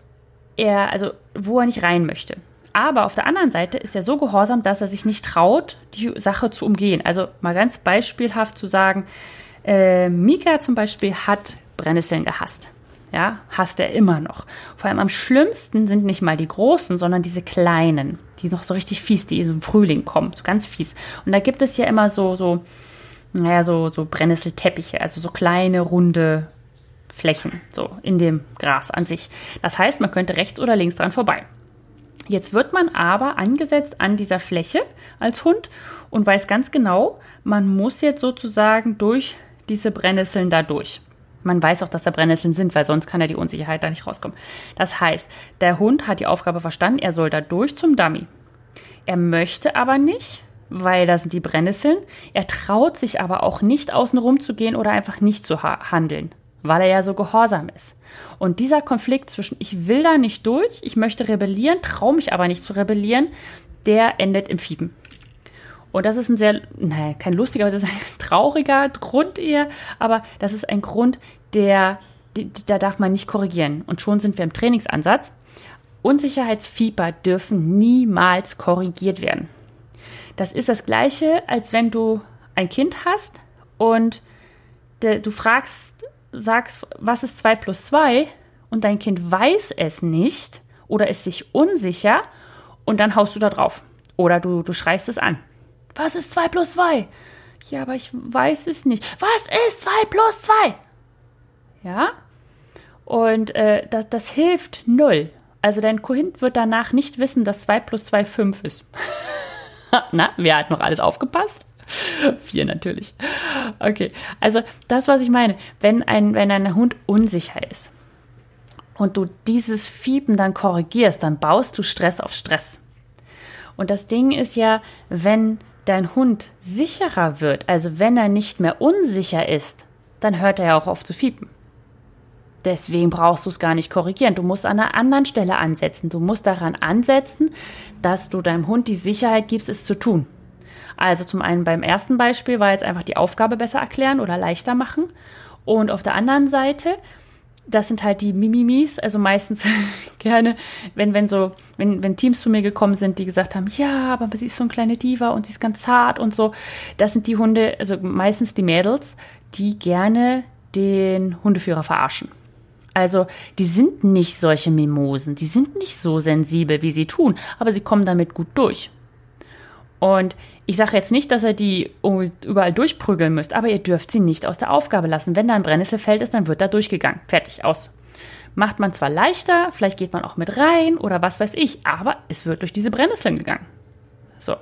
er, also wo er nicht rein möchte. Aber auf der anderen Seite ist er so gehorsam, dass er sich nicht traut, die Sache zu umgehen. Also mal ganz beispielhaft zu sagen, äh, Mika zum Beispiel hat Brennnesseln gehasst. Ja, hasst er immer noch. Vor allem am schlimmsten sind nicht mal die großen, sondern diese kleinen, die noch so richtig fies, die im Frühling kommen, so ganz fies. Und da gibt es ja immer so, so, naja, so, so Brennnesselteppiche, also so kleine, runde Flächen, so in dem Gras an sich. Das heißt, man könnte rechts oder links dran vorbei. Jetzt wird man aber angesetzt an dieser Fläche als Hund und weiß ganz genau, man muss jetzt sozusagen durch diese Brennnesseln da durch. Man weiß auch, dass da Brennnesseln sind, weil sonst kann ja die Unsicherheit da nicht rauskommen. Das heißt, der Hund hat die Aufgabe verstanden, er soll da durch zum Dummy. Er möchte aber nicht, weil da sind die Brennnesseln. Er traut sich aber auch nicht außen rum zu gehen oder einfach nicht zu handeln weil er ja so gehorsam ist. Und dieser Konflikt zwischen ich will da nicht durch, ich möchte rebellieren, traue mich aber nicht zu rebellieren, der endet im Fiepen. Und das ist ein sehr, naja, kein lustiger, aber das ist ein [laughs] trauriger Grund eher, aber das ist ein Grund, der, da darf man nicht korrigieren. Und schon sind wir im Trainingsansatz. Unsicherheitsfieber dürfen niemals korrigiert werden. Das ist das Gleiche, als wenn du ein Kind hast und du fragst, sagst, was ist 2 plus 2 und dein Kind weiß es nicht oder ist sich unsicher und dann haust du da drauf. Oder du, du schreist es an. Was ist 2 plus 2? Ja, aber ich weiß es nicht. Was ist 2 plus 2? Ja? Und äh, das, das hilft null. Also dein Kind wird danach nicht wissen, dass 2 plus 2 5 ist. [laughs] Na, wer hat noch alles aufgepasst? [laughs] Vier natürlich. Okay, also das, was ich meine, wenn ein, wenn ein Hund unsicher ist und du dieses Fiepen dann korrigierst, dann baust du Stress auf Stress. Und das Ding ist ja, wenn dein Hund sicherer wird, also wenn er nicht mehr unsicher ist, dann hört er ja auch auf zu fiepen. Deswegen brauchst du es gar nicht korrigieren. Du musst an einer anderen Stelle ansetzen. Du musst daran ansetzen, dass du deinem Hund die Sicherheit gibst, es zu tun. Also zum einen beim ersten Beispiel war jetzt einfach die Aufgabe besser erklären oder leichter machen. Und auf der anderen Seite, das sind halt die Mimimis, also meistens [laughs] gerne, wenn, wenn so, wenn, wenn Teams zu mir gekommen sind, die gesagt haben, ja, aber sie ist so eine kleine Diva und sie ist ganz zart und so. Das sind die Hunde, also meistens die Mädels, die gerne den Hundeführer verarschen. Also die sind nicht solche Mimosen, die sind nicht so sensibel, wie sie tun, aber sie kommen damit gut durch. Und ich sage jetzt nicht, dass ihr die überall durchprügeln müsst, aber ihr dürft sie nicht aus der Aufgabe lassen. Wenn da ein Brennnesselfeld ist, dann wird da durchgegangen. Fertig, aus. Macht man zwar leichter, vielleicht geht man auch mit rein oder was weiß ich, aber es wird durch diese Brennnesseln gegangen. So.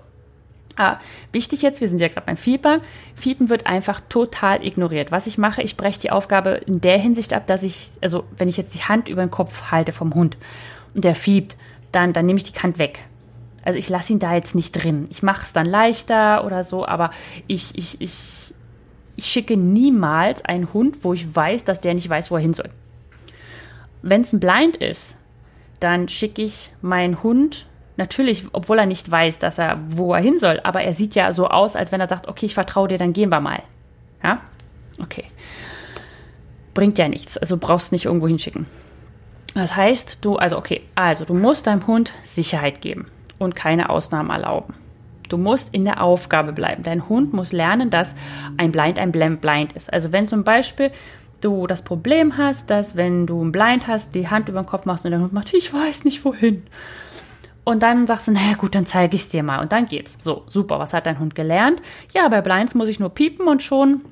Ah, wichtig jetzt, wir sind ja gerade beim Fiebern. Fiepen wird einfach total ignoriert. Was ich mache, ich breche die Aufgabe in der Hinsicht ab, dass ich, also wenn ich jetzt die Hand über den Kopf halte vom Hund und der fiebt, dann, dann nehme ich die Hand weg. Also ich lasse ihn da jetzt nicht drin. Ich mache es dann leichter oder so, aber ich, ich, ich, ich schicke niemals einen Hund, wo ich weiß, dass der nicht weiß, wo er hin soll. Wenn es ein Blind ist, dann schicke ich meinen Hund natürlich, obwohl er nicht weiß, dass er wo er hin soll, aber er sieht ja so aus, als wenn er sagt, okay, ich vertraue dir, dann gehen wir mal. Ja? Okay. Bringt ja nichts, also brauchst nicht irgendwo hinschicken. Das heißt, du, also okay, also du musst deinem Hund Sicherheit geben und keine Ausnahmen erlauben. Du musst in der Aufgabe bleiben. Dein Hund muss lernen, dass ein Blind ein Blind ist. Also wenn zum Beispiel du das Problem hast, dass wenn du ein Blind hast, die Hand über den Kopf machst und der Hund macht, ich weiß nicht wohin. Und dann sagst du, naja gut, dann zeige ich es dir mal. Und dann geht's. So, super, was hat dein Hund gelernt? Ja, bei Blinds muss ich nur piepen und schon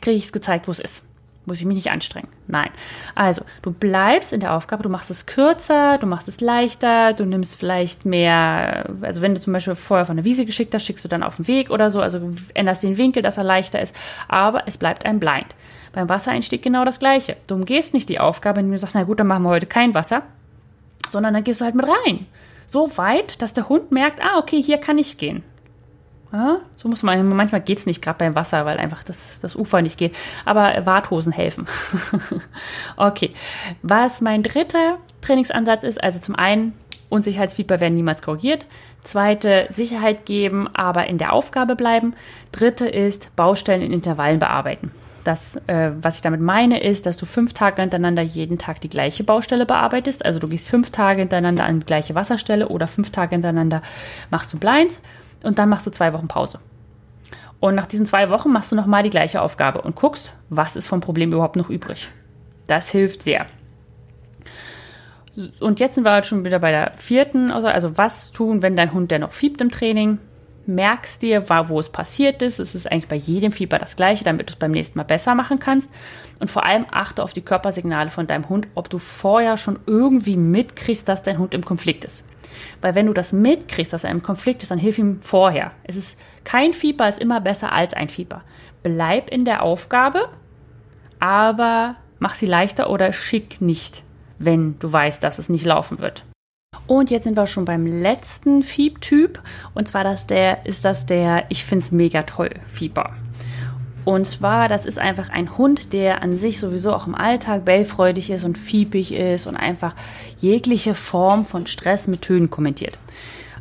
kriege ich es gezeigt, wo es ist muss ich mich nicht anstrengen. Nein. Also, du bleibst in der Aufgabe, du machst es kürzer, du machst es leichter, du nimmst vielleicht mehr, also wenn du zum Beispiel vorher von der Wiese geschickt hast, schickst du dann auf den Weg oder so, also änderst den Winkel, dass er leichter ist, aber es bleibt ein Blind. Beim Wassereinstieg genau das Gleiche. Du umgehst nicht die Aufgabe, indem du sagst, na gut, dann machen wir heute kein Wasser, sondern dann gehst du halt mit rein. So weit, dass der Hund merkt, ah, okay, hier kann ich gehen. Ja, so muss man, manchmal geht es nicht gerade beim Wasser, weil einfach das, das Ufer nicht geht. Aber Warthosen helfen. [laughs] okay. Was mein dritter Trainingsansatz ist, also zum einen, Unsicherheitsfieber werden niemals korrigiert. Zweite, Sicherheit geben, aber in der Aufgabe bleiben. Dritte ist, Baustellen in Intervallen bearbeiten. Das, äh, was ich damit meine, ist, dass du fünf Tage hintereinander jeden Tag die gleiche Baustelle bearbeitest. Also du gehst fünf Tage hintereinander an die gleiche Wasserstelle oder fünf Tage hintereinander machst du Blinds und dann machst du zwei Wochen Pause. Und nach diesen zwei Wochen machst du nochmal die gleiche Aufgabe und guckst, was ist vom Problem überhaupt noch übrig. Das hilft sehr. Und jetzt sind wir halt schon wieder bei der vierten, also, also was tun, wenn dein Hund, der noch fiebt im Training, merkst dir, wo es passiert ist. Es ist eigentlich bei jedem Fieber das gleiche, damit du es beim nächsten Mal besser machen kannst. Und vor allem achte auf die Körpersignale von deinem Hund, ob du vorher schon irgendwie mitkriegst, dass dein Hund im Konflikt ist. Weil wenn du das mitkriegst, dass er im Konflikt ist, dann hilf ihm vorher. Es ist kein Fieber ist immer besser als ein Fieber. Bleib in der Aufgabe, aber mach sie leichter oder schick nicht, wenn du weißt, dass es nicht laufen wird. Und jetzt sind wir schon beim letzten Fieb-Typ. Und zwar das der, ist das der Ich find's mega toll Fieber. Und zwar, das ist einfach ein Hund, der an sich sowieso auch im Alltag bellfreudig ist und fiepig ist und einfach jegliche Form von Stress mit Tönen kommentiert.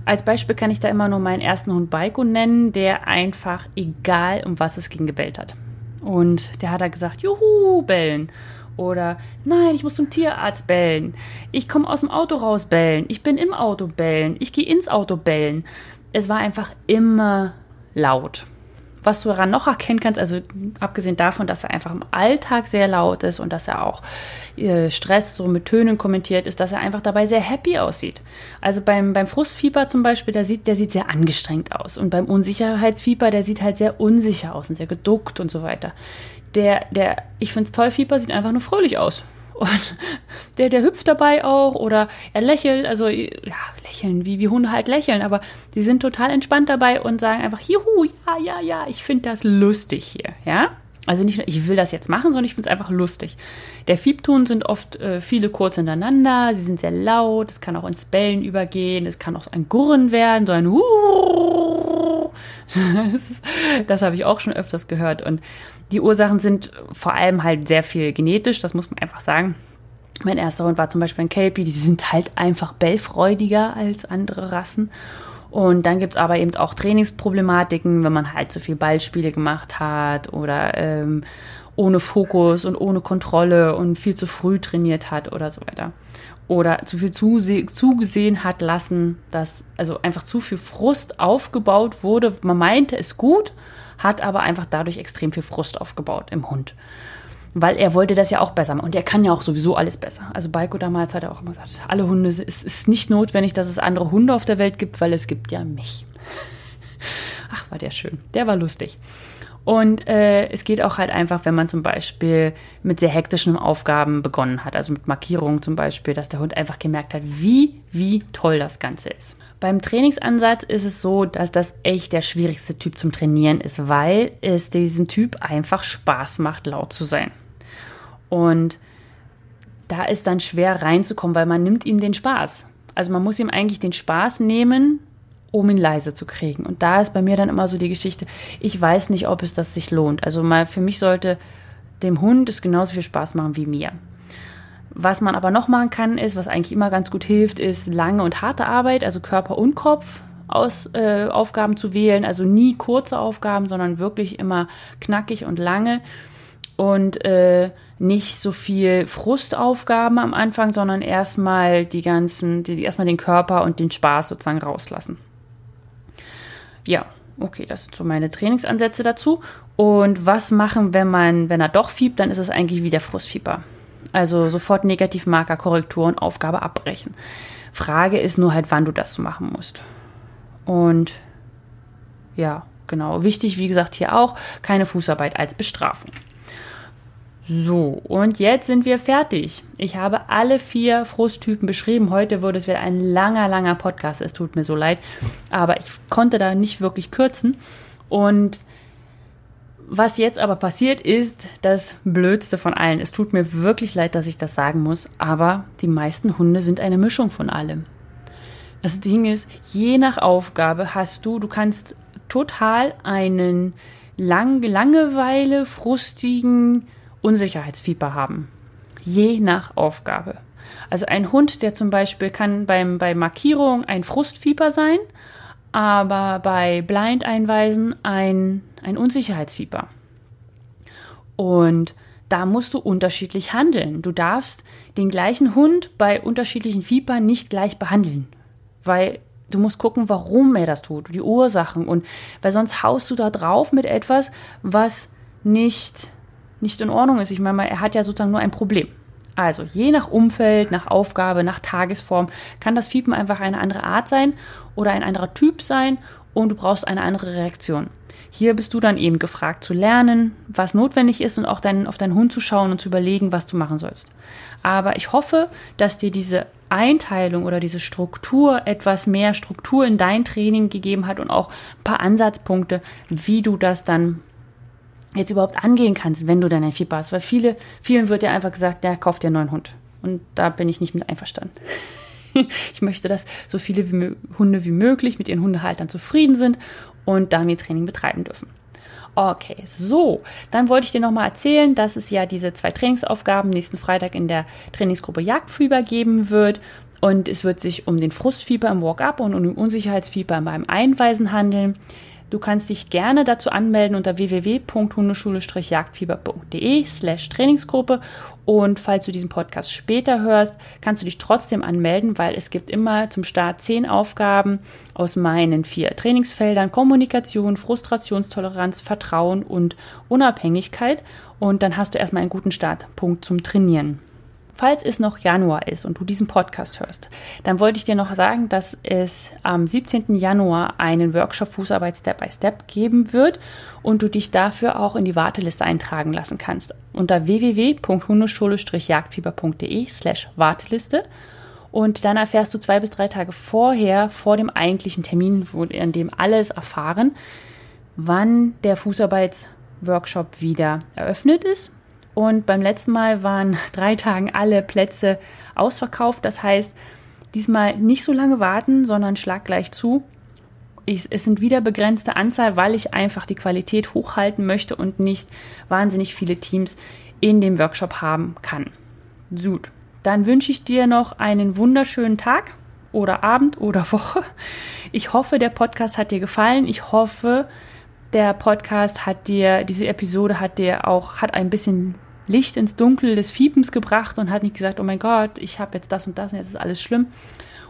Als Beispiel kann ich da immer nur meinen ersten Hund Baiko nennen, der einfach, egal um was es ging, gebellt hat. Und der hat da gesagt, juhu, bellen. Oder nein, ich muss zum Tierarzt bellen. Ich komme aus dem Auto raus bellen. Ich bin im Auto bellen. Ich gehe ins Auto bellen. Es war einfach immer laut. Was du daran noch erkennen kannst, also abgesehen davon, dass er einfach im Alltag sehr laut ist und dass er auch äh, Stress so mit Tönen kommentiert, ist, dass er einfach dabei sehr happy aussieht. Also beim, beim Frustfieber zum Beispiel, der sieht, der sieht sehr angestrengt aus. Und beim Unsicherheitsfieber, der sieht halt sehr unsicher aus und sehr geduckt und so weiter. Der, der, ich finde es toll, Fieber sieht einfach nur fröhlich aus. Und [laughs] der, der hüpft dabei auch oder er lächelt, also ja, lächeln, wie, wie Hunde halt lächeln, aber die sind total entspannt dabei und sagen einfach, juhu, ja, ja, ja, ich finde das lustig hier, ja. Also nicht nur, ich will das jetzt machen, sondern ich finde es einfach lustig. Der Fiebton sind oft äh, viele kurz hintereinander, sie sind sehr laut, es kann auch ins Bellen übergehen, es kann auch ein Gurren werden, so ein Huuuuh. [laughs] Das, das habe ich auch schon öfters gehört und die Ursachen sind vor allem halt sehr viel genetisch, das muss man einfach sagen. Mein erster Hund war zum Beispiel ein Kelpie, die sind halt einfach bellfreudiger als andere Rassen. Und dann gibt es aber eben auch Trainingsproblematiken, wenn man halt zu viel Ballspiele gemacht hat oder ähm, ohne Fokus und ohne Kontrolle und viel zu früh trainiert hat oder so weiter. Oder zu viel zugesehen hat lassen, dass also einfach zu viel Frust aufgebaut wurde. Man meinte es gut, hat aber einfach dadurch extrem viel Frust aufgebaut im Hund. Weil er wollte das ja auch besser machen. Und er kann ja auch sowieso alles besser. Also Baiko damals hat er auch immer gesagt, alle Hunde, es ist nicht notwendig, dass es andere Hunde auf der Welt gibt, weil es gibt ja mich. [laughs] Ach, war der schön. Der war lustig. Und äh, es geht auch halt einfach, wenn man zum Beispiel mit sehr hektischen Aufgaben begonnen hat, also mit Markierungen zum Beispiel, dass der Hund einfach gemerkt hat, wie, wie toll das Ganze ist. Beim Trainingsansatz ist es so, dass das echt der schwierigste Typ zum Trainieren ist, weil es diesem Typ einfach Spaß macht, laut zu sein. Und da ist dann schwer reinzukommen, weil man nimmt ihm den Spaß. Also man muss ihm eigentlich den Spaß nehmen, um ihn leise zu kriegen. Und da ist bei mir dann immer so die Geschichte, ich weiß nicht, ob es das sich lohnt. Also mal für mich sollte dem Hund es genauso viel Spaß machen wie mir. Was man aber noch machen kann, ist, was eigentlich immer ganz gut hilft, ist lange und harte Arbeit, also Körper und Kopf aus äh, Aufgaben zu wählen. Also nie kurze Aufgaben, sondern wirklich immer knackig und lange. Und äh, nicht so viel Frustaufgaben am Anfang, sondern erstmal die ganzen, die, erstmal den Körper und den Spaß sozusagen rauslassen. Ja, okay, das sind so meine Trainingsansätze dazu. Und was machen, wenn man, wenn er doch fiebt, dann ist es eigentlich wie der Frustfieber. Also sofort Negativmarker, Korrektur und Aufgabe abbrechen. Frage ist nur halt, wann du das machen musst. Und ja, genau. Wichtig, wie gesagt, hier auch keine Fußarbeit als Bestrafung. So, und jetzt sind wir fertig. Ich habe alle vier Frusttypen beschrieben. Heute wurde es wieder ein langer, langer Podcast. Es tut mir so leid. Aber ich konnte da nicht wirklich kürzen. Und was jetzt aber passiert ist das Blödste von allen. Es tut mir wirklich leid, dass ich das sagen muss, aber die meisten Hunde sind eine Mischung von allem. Das Ding ist, je nach Aufgabe hast du, du kannst total einen lang, Langeweile, frustigen, Unsicherheitsfieber haben. Je nach Aufgabe. Also ein Hund, der zum Beispiel kann beim, bei Markierung ein Frustfieber sein, aber bei Blind-Einweisen ein, ein Unsicherheitsfieber. Und da musst du unterschiedlich handeln. Du darfst den gleichen Hund bei unterschiedlichen Fiebern nicht gleich behandeln, weil du musst gucken, warum er das tut, die Ursachen und weil sonst haust du da drauf mit etwas, was nicht nicht in Ordnung ist. Ich meine, er hat ja sozusagen nur ein Problem. Also je nach Umfeld, nach Aufgabe, nach Tagesform kann das Fiepen einfach eine andere Art sein oder ein anderer Typ sein und du brauchst eine andere Reaktion. Hier bist du dann eben gefragt zu lernen, was notwendig ist und auch dein, auf deinen Hund zu schauen und zu überlegen, was du machen sollst. Aber ich hoffe, dass dir diese Einteilung oder diese Struktur etwas mehr Struktur in dein Training gegeben hat und auch ein paar Ansatzpunkte, wie du das dann jetzt überhaupt angehen kannst, wenn du dann ein Fieber hast. Weil viele, vielen wird ja einfach gesagt, der kauft dir einen neuen Hund. Und da bin ich nicht mit einverstanden. [laughs] ich möchte, dass so viele wie Hunde wie möglich mit ihren Hundehaltern zufrieden sind und damit Training betreiben dürfen. Okay, so, dann wollte ich dir nochmal erzählen, dass es ja diese zwei Trainingsaufgaben nächsten Freitag in der Trainingsgruppe Jagdfieber geben wird. Und es wird sich um den Frustfieber im Walk-up und um den Unsicherheitsfieber beim Einweisen handeln. Du kannst dich gerne dazu anmelden unter www.hundeschule-jagdfieber.de slash Trainingsgruppe. Und falls du diesen Podcast später hörst, kannst du dich trotzdem anmelden, weil es gibt immer zum Start zehn Aufgaben aus meinen vier Trainingsfeldern. Kommunikation, Frustrationstoleranz, Vertrauen und Unabhängigkeit. Und dann hast du erstmal einen guten Startpunkt zum Trainieren. Falls es noch Januar ist und du diesen Podcast hörst, dann wollte ich dir noch sagen, dass es am 17. Januar einen Workshop Fußarbeit Step by Step geben wird und du dich dafür auch in die Warteliste eintragen lassen kannst. Unter www.hundeschule-jagdfieber.de slash Warteliste. Und dann erfährst du zwei bis drei Tage vorher, vor dem eigentlichen Termin, an dem alles erfahren, wann der Fußarbeitsworkshop wieder eröffnet ist und beim letzten Mal waren drei Tagen alle Plätze ausverkauft. Das heißt, diesmal nicht so lange warten, sondern schlag gleich zu. Ich, es sind wieder begrenzte Anzahl, weil ich einfach die Qualität hochhalten möchte und nicht wahnsinnig viele Teams in dem Workshop haben kann. Gut, dann wünsche ich dir noch einen wunderschönen Tag oder Abend oder [laughs] Woche. Ich hoffe, der Podcast hat dir gefallen. Ich hoffe, der Podcast hat dir, diese Episode hat dir auch, hat ein bisschen Licht ins Dunkel des Fiepens gebracht und hat nicht gesagt, oh mein Gott, ich habe jetzt das und das und jetzt ist alles schlimm.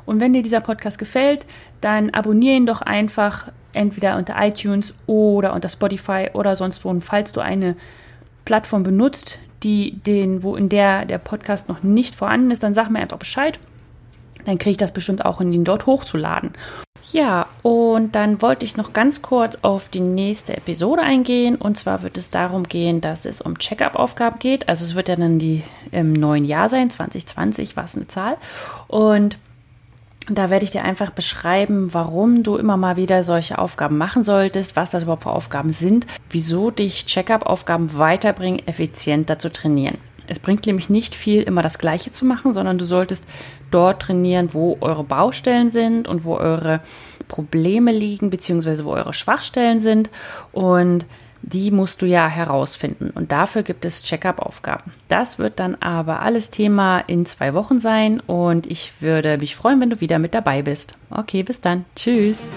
Und wenn dir dieser Podcast gefällt, dann abonniere ihn doch einfach entweder unter iTunes oder unter Spotify oder sonst wo. Und falls du eine Plattform benutzt, die den, wo in der der Podcast noch nicht vorhanden ist, dann sag mir einfach Bescheid. Dann kriege ich das bestimmt auch in ihn dort hochzuladen. Ja, und dann wollte ich noch ganz kurz auf die nächste Episode eingehen. Und zwar wird es darum gehen, dass es um Check-up-Aufgaben geht. Also es wird ja dann die im neuen Jahr sein, 2020 war es eine Zahl. Und da werde ich dir einfach beschreiben, warum du immer mal wieder solche Aufgaben machen solltest, was das überhaupt für Aufgaben sind, wieso dich Check-up-Aufgaben weiterbringen, effizienter zu trainieren. Es bringt nämlich nicht viel, immer das Gleiche zu machen, sondern du solltest dort trainieren, wo eure Baustellen sind und wo eure Probleme liegen, beziehungsweise wo eure Schwachstellen sind. Und die musst du ja herausfinden. Und dafür gibt es Check-up-Aufgaben. Das wird dann aber alles Thema in zwei Wochen sein. Und ich würde mich freuen, wenn du wieder mit dabei bist. Okay, bis dann. Tschüss.